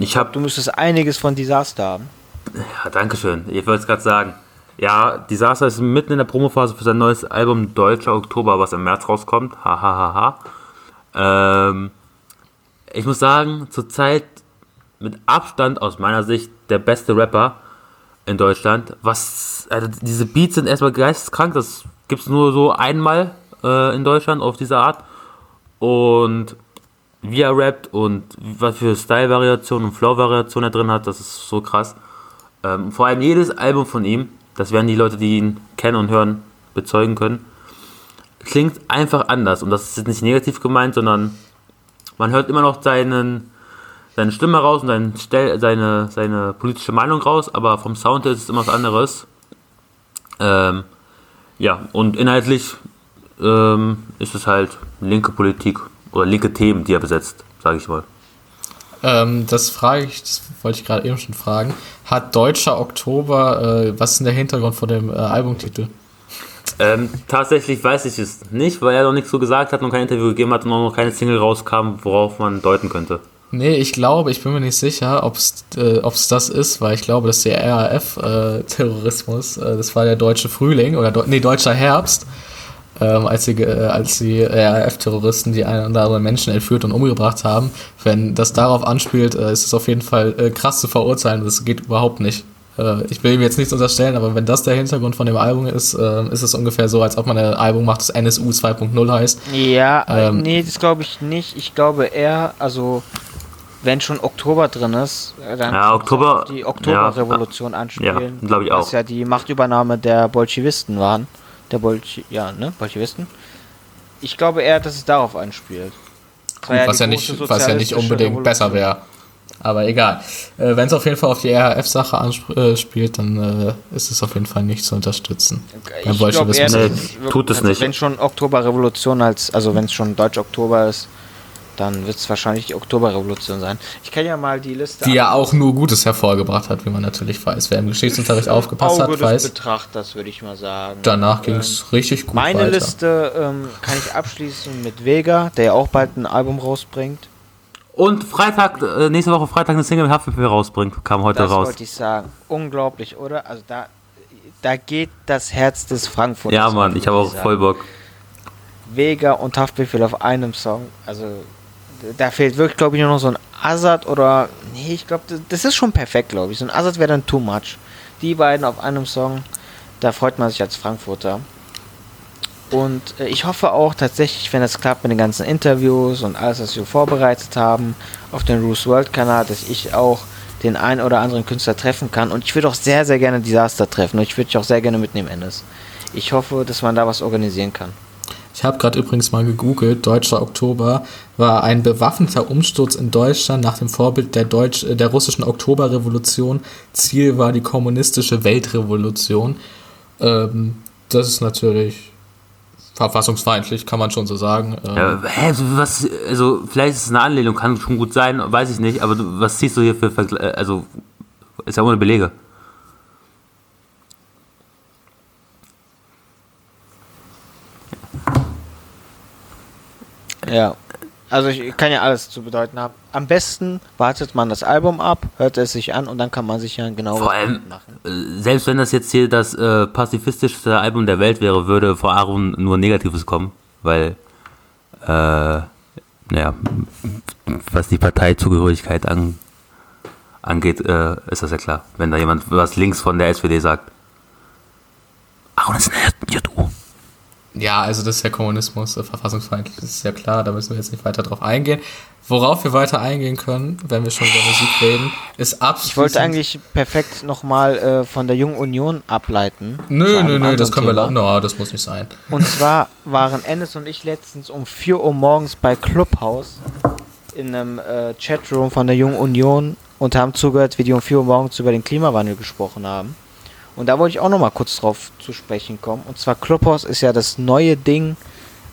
Ich habe Du müsstest einiges von Disaster haben. Ja, danke schön. Ich wollte es gerade sagen. Ja, Disaster ist mitten in der Promophase für sein neues Album Deutscher Oktober, was im März rauskommt. Hahaha. Ähm, ich muss sagen, zurzeit mit Abstand aus meiner Sicht der beste Rapper in Deutschland. Was, also diese Beats sind erstmal geisteskrank. Das gibt es nur so einmal äh, in Deutschland auf diese Art. Und wie er rappt und was für Style-Variationen und Flow-Variationen er drin hat, das ist so krass. Ähm, vor allem jedes Album von ihm, das werden die Leute, die ihn kennen und hören, bezeugen können, klingt einfach anders. Und das ist jetzt nicht negativ gemeint, sondern man hört immer noch seinen, seine Stimme raus und seinen Stel seine, seine politische Meinung raus, aber vom Sound her ist es immer was anderes. Ähm, ja, und inhaltlich ähm, ist es halt linke Politik oder linke Themen, die er besetzt, sage ich mal. Ähm, das frage ich, das wollte ich gerade eben schon fragen. Hat Deutscher Oktober, äh, was ist denn der Hintergrund von dem äh, Albumtitel? Ähm, tatsächlich weiß ich es nicht, weil er noch nichts so gesagt hat, noch kein Interview gegeben hat und noch keine Single rauskam, worauf man deuten könnte. Nee, ich glaube, ich bin mir nicht sicher, ob es äh, das ist, weil ich glaube, dass der RAF-Terrorismus, äh, das war der deutsche Frühling oder Deu nee, deutscher Herbst, ähm, als die, äh, die RAF-Terroristen die einen oder anderen Menschen entführt und umgebracht haben. Wenn das darauf anspielt, äh, ist es auf jeden Fall äh, krass zu verurteilen. Das geht überhaupt nicht. Äh, ich will ihm jetzt nichts unterstellen, aber wenn das der Hintergrund von dem Album ist, äh, ist es ungefähr so, als ob man ein Album macht, das NSU 2.0 heißt. Ja, Ähm, nee, das glaube ich nicht. Ich glaube eher, also wenn schon Oktober drin ist, äh, dann Ja, Oktober- die Oktoberrevolution anspielen. ja, glaub ich auch. Was ja die Machtübernahme der Bolschewisten waren. Der Bolsch ja, ne, Bolschewisten. Ich glaube eher, dass es darauf anspielt. Gut, was, ja nicht, was ja nicht unbedingt besser Revolution. wäre. Aber egal. Äh, wenn es auf jeden Fall auf die RAF-Sache anspielt, dann äh, ist es auf jeden Fall nicht zu unterstützen. Beim Ich glaube eher, Bolschewismus. Nee, tut es also nicht. Wenn schon Oktoberrevolution als, also wenn es schon Deutsch-Oktober ist, dann wird es wahrscheinlich die Oktoberrevolution sein. Ich kann ja mal die Liste die ja auch nur Gutes hervorgebracht hat, wie man natürlich weiß. Wer im Geschichtsunterricht aufgepasst Auge hat, weiß, Betrachters, würde ich mal sagen. danach ging Ähm, es richtig gut Meine weiter. Liste ähm, kann ich abschließen mit Vega, der ja auch bald ein Album rausbringt. Und Freitag, äh, nächste Woche Freitag eine Single mit Haftbefehl rausbringt, kam heute Das raus. wollte ich sagen. Unglaublich, oder? Also da, da geht das Herz des Frankfurters. Ja, Mann, ich habe auch voll Bock. Vega und Haftbefehl auf einem Song. Also da fehlt wirklich, glaube ich, nur noch so ein Azad oder. Nee, ich glaube, das, das ist schon perfekt, glaube ich. So ein Azad wäre dann too much. Die beiden auf einem Song, da freut man sich als Frankfurter. Und äh, ich hoffe auch tatsächlich, wenn das klappt mit den ganzen Interviews und alles, was wir vorbereitet haben auf den Roos World Kanal, dass ich auch den einen oder anderen Künstler treffen kann. Und ich würde auch sehr, sehr gerne Disaster treffen. Und ich würde dich auch sehr gerne mitnehmen, Ennis. Ich hoffe, dass man da was organisieren kann. Ich habe gerade übrigens mal gegoogelt, Deutscher Oktober war ein bewaffneter Umsturz in Deutschland nach dem Vorbild der, Deutsch, äh, der russischen Oktoberrevolution. Ziel war die kommunistische Weltrevolution. Ähm, das ist natürlich verfassungsfeindlich, kann man schon so sagen. Ähm, Ja, hä, also was, also vielleicht ist es eine Anlehnung, kann schon gut sein, weiß ich nicht, aber du, was ziehst du hier für Vergle äh, also ist ja ohne Belege. Ja. Also ich kann ja alles zu bedeuten haben. Am besten wartet man das Album ab, hört es sich an und dann kann man sich ja genau Vor allem, äh, selbst wenn das jetzt hier das äh, pazifistischste Album der Welt wäre, würde vor Aaron nur Negatives kommen, weil, äh, naja, was die Parteizugehörigkeit an, angeht, äh, ist das ja klar. Wenn da jemand was links von der SPD sagt. Aaron ist ein Judo. Ja, also das ist ja Kommunismus, äh, verfassungsfeindlich, das ist ja klar, da müssen wir jetzt nicht weiter drauf eingehen. Worauf wir weiter eingehen können, wenn wir schon über Musik reden, ist abschließend... Ich wollte eigentlich perfekt nochmal äh, von der Jungen Union ableiten. Nö, nö, nö, das können wir... Thema. la- No, das muss nicht sein. Und zwar waren Ennis und ich letztens um 4 Uhr morgens bei Clubhouse in einem äh, Chatroom von der Jungen Union und haben zugehört, wie die um 4 Uhr morgens über den Klimawandel gesprochen haben. Und da wollte ich auch nochmal kurz drauf zu sprechen kommen. Und zwar Clubhouse ist ja das neue Ding,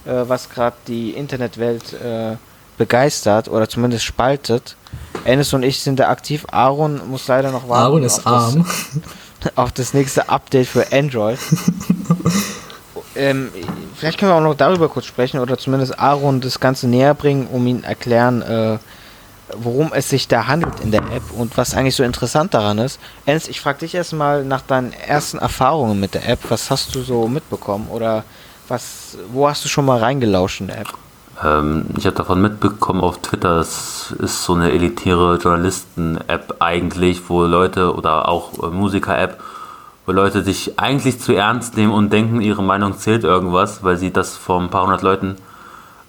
äh, was gerade die Internetwelt äh, begeistert oder zumindest spaltet. Ennis und ich sind da aktiv. Aaron muss leider noch warten. Aaron ist auf das- arm. auf das nächste Update für Android. ähm, vielleicht können wir auch noch darüber kurz sprechen oder zumindest Aaron das Ganze näher bringen, um ihn erklären, äh, worum es sich da handelt in der App und was eigentlich so interessant daran ist. Ernst, ich frage dich erstmal nach deinen ersten Erfahrungen mit der App. Was hast du so mitbekommen oder was, wo hast du schon mal reingelauscht in der App? Ähm, ich habe davon mitbekommen auf Twitter, es ist so eine elitäre Journalisten-App eigentlich, wo Leute oder auch äh, Musiker-App, wo Leute sich eigentlich zu ernst nehmen und denken, ihre Meinung zählt irgendwas, weil sie das vor ein paar hundert Leuten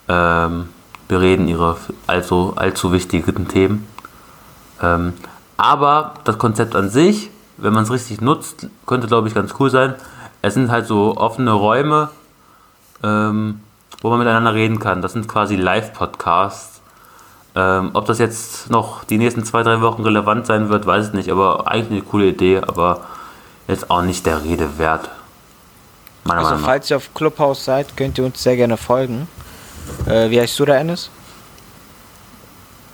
ähm, bereden, ihre allzu, allzu wichtigen Themen. Ähm, aber das Konzept an sich, wenn man es richtig nutzt, könnte glaube ich ganz cool sein. Es sind halt so offene Räume, ähm, wo man miteinander reden kann. Das sind quasi Live-Podcasts. Ähm, ob das jetzt noch die nächsten zwei, drei Wochen relevant sein wird, weiß ich nicht, aber eigentlich eine coole Idee, aber jetzt auch nicht der Rede wert. Meiner Also Meinung nach. falls ihr auf Clubhouse seid, könnt ihr uns sehr gerne folgen. Äh, wie heißt du da, Ennis?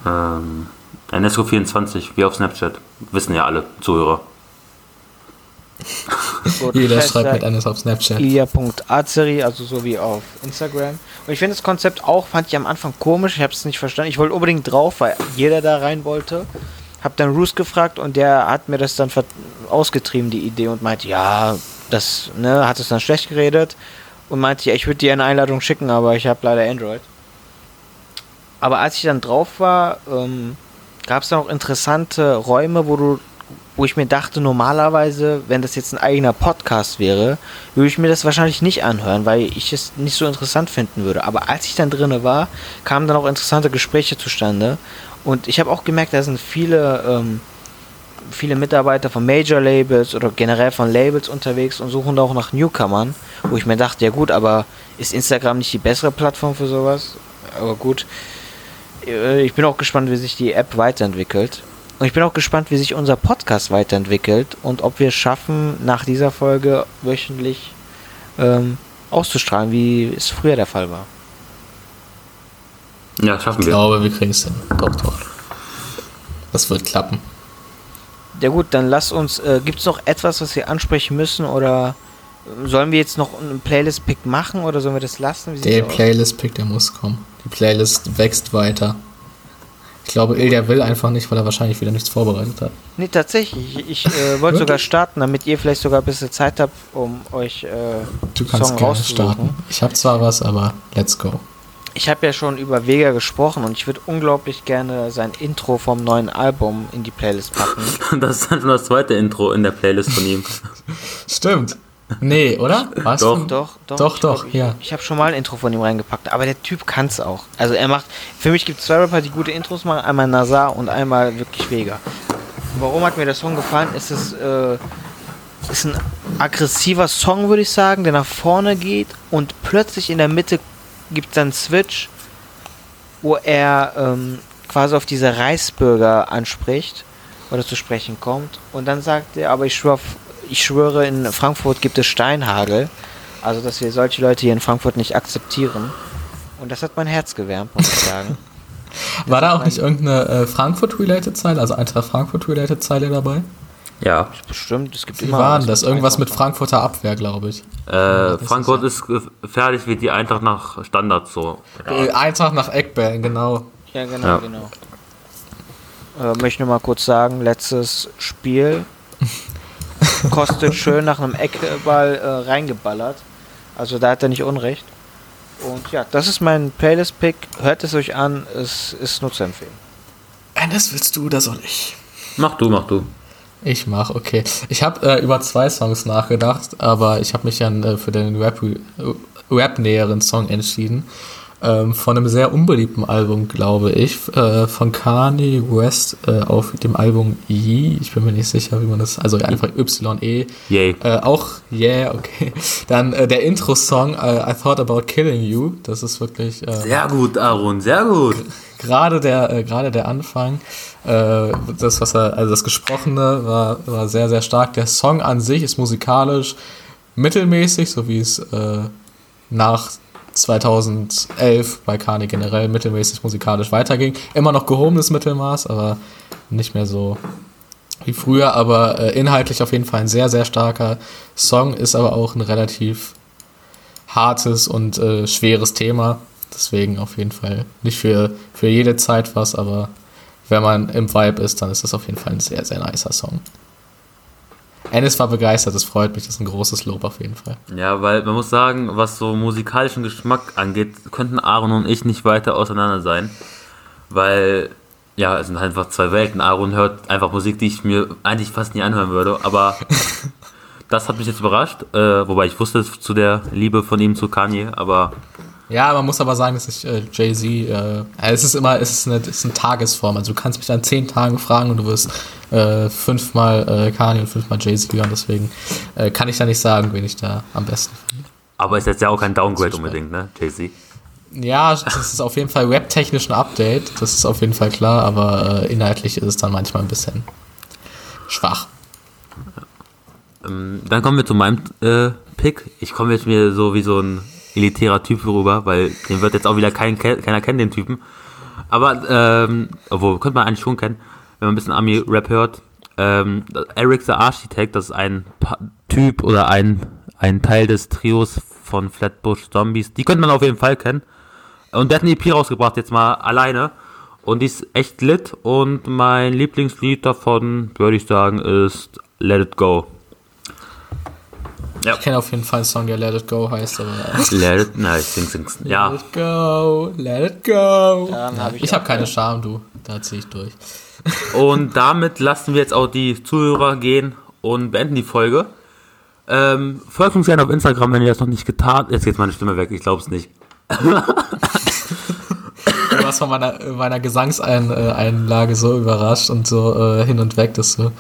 Ähm, NSO24, wie auf Snapchat. Wissen ja alle Zuhörer. Gut, Jeder schreibt mit eines auf Snapchat. Ilia.azeri, also so wie auf Instagram. Und ich finde das Konzept auch, fand ich am Anfang komisch, ich habe es nicht verstanden. Ich wollte unbedingt drauf, weil jeder da rein wollte. Hab dann Roos gefragt und der hat mir das dann ausgetrieben, die Idee, und meinte, ja, das, ne, hat es dann schlecht geredet. Und meinte, ja, ich würde dir eine Einladung schicken, aber ich habe leider Android. Aber als ich dann drauf war, ähm, gab es noch interessante Räume, wo du, wo ich mir dachte, normalerweise, wenn das jetzt ein eigener Podcast wäre, würde ich mir das wahrscheinlich nicht anhören, weil ich es nicht so interessant finden würde. Aber als ich dann drinne war, kamen dann auch interessante Gespräche zustande. Und ich habe auch gemerkt, da sind viele, ähm, viele Mitarbeiter von Major Labels oder generell von Labels unterwegs und suchen da auch nach Newcomern, wo ich mir dachte, ja gut, aber ist Instagram nicht die bessere Plattform für sowas? Aber gut, äh, ich bin auch gespannt, wie sich die App weiterentwickelt. Und ich bin auch gespannt, wie sich unser Podcast weiterentwickelt und ob wir es schaffen, nach dieser Folge wöchentlich ähm, auszustrahlen, wie es früher der Fall war. Ja, schaffen Ich wir. glaube, wir kriegen es hin. Doch, doch. Das wird klappen. Ja gut, dann lass uns, äh, gibt es noch etwas, was wir ansprechen müssen oder äh, sollen wir jetzt noch einen Playlist-Pick machen oder sollen wir das lassen? Der? Playlist-Pick, der muss kommen. Die Playlist wächst weiter. Ich glaube, Ilja will einfach nicht, weil er wahrscheinlich wieder nichts vorbereitet hat. Nee, tatsächlich. Ich, äh, wollte sogar starten, damit ihr vielleicht sogar ein bisschen Zeit habt, um euch äh, Du kannst Song gerne starten. Ich habe zwar was, aber let's go. Ich habe ja schon über Vega gesprochen und ich würde unglaublich gerne sein Intro vom neuen Album in die Playlist packen. Das ist dann schon das zweite Intro in der Playlist von ihm. Stimmt. Nee, oder? Was? Doch. Doch, doch. Doch, ich doch, glaub, ich, ja. Ich habe schon mal ein Intro von ihm reingepackt, aber der Typ kann's auch. Also er macht, für mich gibt es zwei Rapper, die gute Intros machen, einmal Nazar und einmal wirklich Vega. Warum hat mir der Song gefallen? Es ist, äh, ist ein aggressiver Song, würde ich sagen, der nach vorne geht und plötzlich in der Mitte gibt es einen Switch, wo er ähm, quasi auf diese Reichsbürger anspricht oder zu sprechen kommt. Und dann sagt er, aber ich schwöre, ich schwöre, in Frankfurt gibt es Steinhagel. Also, dass wir solche Leute hier in Frankfurt nicht akzeptieren. Und das hat mein Herz gewärmt, muss ich sagen. War da auch nicht irgendeine äh, Frankfurt-related Zeile, also Eintracht Frankfurt-related Zeile dabei? Ja. Bestimmt, es gibt Wie immer. war was denn das? Irgendwas mit. Frankfurter Abwehr, glaube ich. Äh, ist Frankfurt ist, äh, fertig wie die Eintracht nach Standard so. Äh, Eintracht nach Eckbällen, genau. Ja, genau, Ja. genau. Äh, möchte nur mal kurz sagen, letztes Spiel kostet schön nach einem Eckball äh, reingeballert. Also da hat er nicht Unrecht. Und ja, das ist mein Playlist-Pick. Hört es euch an, es ist nur zu empfehlen. Eines willst du, das soll ich. Mach du, mach du. Ich mach, okay. Ich habe äh, über zwei Songs nachgedacht, aber ich habe mich dann äh, für den Rap- Rap-näheren Song entschieden. Ähm, von einem sehr unbeliebten Album, glaube ich, äh, von Kanye West äh, auf dem Album Ye. Ich bin mir nicht sicher, wie man das, also einfach Y-E. Yay. Äh, auch Yeah, okay. Dann äh, der Intro-Song äh, I Thought About Killing You. Das ist wirklich äh, Sehr gut, Aaron, sehr gut. gerade der äh, gerade der Anfang, äh, das was er, also das Gesprochene war war sehr sehr stark. Der Song an sich ist musikalisch mittelmäßig, so wie es äh, nach 2011 bei Kanye generell mittelmäßig musikalisch weiterging. Immer noch gehobenes Mittelmaß, aber nicht mehr so wie früher, aber äh, inhaltlich auf jeden Fall ein sehr, sehr starker Song, ist aber auch ein relativ hartes und äh, schweres Thema. Deswegen auf jeden Fall nicht für, für jede Zeit was, aber wenn man im Vibe ist, dann ist das auf jeden Fall ein sehr, sehr nicer Song. Ennis war begeistert, das freut mich, das ist ein großes Lob auf jeden Fall. Ja, weil man muss sagen, was so musikalischen Geschmack angeht, könnten Aaron und ich nicht weiter auseinander sein. Weil, ja, es sind einfach zwei Welten. Aaron hört einfach Musik, die ich mir eigentlich fast nie anhören würde. Aber das hat mich jetzt überrascht. Äh, wobei ich wusste es zu der Liebe von ihm zu Kanye. Aber Ja, man muss aber sagen, dass ich äh, Jay-Z, äh, es ist immer, es ist, eine, es ist eine Tagesform. Also du kannst mich an zehn Tagen fragen und du wirst äh, fünfmal äh, Kanye und fünfmal Jay-Z hören. Deswegen äh, kann ich da nicht sagen, wen ich da am besten finde. aber ist jetzt ja auch kein Downgrade unbedingt, ne, Jay-Z? Ja, das ist auf jeden Fall rap-technisch ein Update, das ist auf jeden Fall klar, aber äh, inhaltlich ist es dann manchmal ein bisschen schwach. Ähm, dann kommen wir zu meinem äh, Pick. Ich komme jetzt mir so wie so ein elitärer Typ rüber, weil den wird jetzt auch wieder kein, ke- keiner kennen, den Typen. Aber, ähm, obwohl, könnte man eigentlich schon kennen, wenn man ein bisschen Ami-Rap hört. Ähm, Eric the Architect, das ist ein pa Typ oder ein, ein Teil des Trios von Flatbush Zombies. Die könnte man auf jeden Fall kennen. Und der hat eine EP rausgebracht, jetzt mal alleine. Und die ist echt lit. Und mein Lieblingslied davon, würde ich sagen, ist Let It Go. Ja. Ich kenne auf jeden Fall einen Song, der Let It Go heißt, aber Let it, na, ich sing, sing's. Ja. Let it go, let it go. Dann hab ich ich habe keine Scham, du. Da ziehe ich durch. Und damit lassen wir jetzt auch die Zuhörer gehen und beenden die Folge. Ähm, folgt uns gerne auf Instagram, wenn ihr das noch nicht getan Jetzt geht meine Stimme weg, ich glaube es nicht. Du warst von meiner, meiner Gesangseinlage so überrascht und so äh, hin und weg, dass du,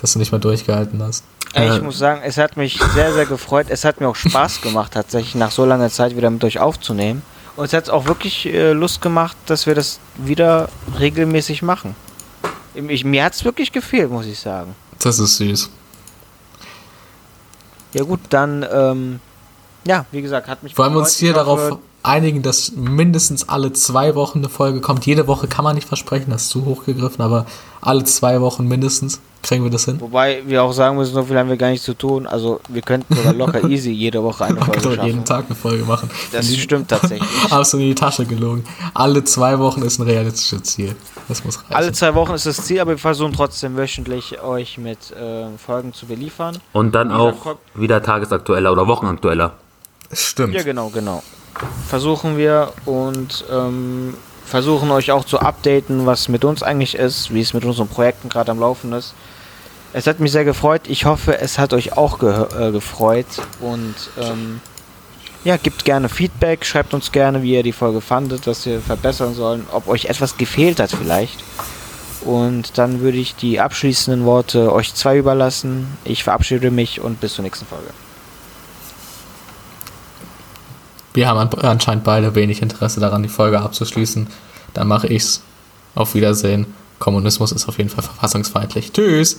dass du nicht mehr durchgehalten hast. Äh. ich muss sagen, es hat mich sehr, sehr gefreut. Es hat mir auch Spaß gemacht, tatsächlich nach so langer Zeit wieder mit euch aufzunehmen. Und es hat auch wirklich äh, Lust gemacht, dass wir das wieder regelmäßig machen. Ich, mir hat es wirklich gefehlt, muss ich sagen. Das ist süß. Ja gut, dann, ähm, ja, wie gesagt, hat mich Wollen wir uns hier darauf einigen, dass mindestens alle zwei Wochen eine Folge kommt? Jede Woche kann man nicht versprechen, das ist zu hoch gegriffen, aber alle zwei Wochen mindestens kriegen wir das hin. Wobei wir auch sagen müssen, so viel haben wir gar nicht zu tun. Also wir könnten sogar locker easy jede Woche eine Man Folge doch jeden. Tag eine Folge machen. Das stimmt tatsächlich. Hast du in die Tasche gelogen. Alle zwei Wochen ist ein realistisches Ziel. Das muss reichen. Alle zwei Wochen ist das Ziel, aber wir versuchen trotzdem wöchentlich euch mit äh, Folgen zu beliefern. Und dann auch gesagt, wieder tagesaktueller oder wochenaktueller. Stimmt. Ja, genau, genau. Versuchen wir und ähm, versuchen euch auch zu updaten, was mit uns eigentlich ist, wie es mit unseren Projekten gerade am Laufen ist. Es hat mich sehr gefreut. Ich hoffe, es hat euch auch ge äh, gefreut. Und ähm, ja, gebt gerne Feedback, schreibt uns gerne, wie ihr die Folge fandet, was wir verbessern sollen, ob euch etwas gefehlt hat vielleicht. Und dann würde ich die abschließenden Worte euch zwei überlassen. Ich verabschiede mich und bis zur nächsten Folge. Wir haben an- anscheinend beide wenig Interesse daran, die Folge abzuschließen. Dann mache ich's. Auf Wiedersehen. Kommunismus ist auf jeden Fall verfassungsfeindlich. Tschüss.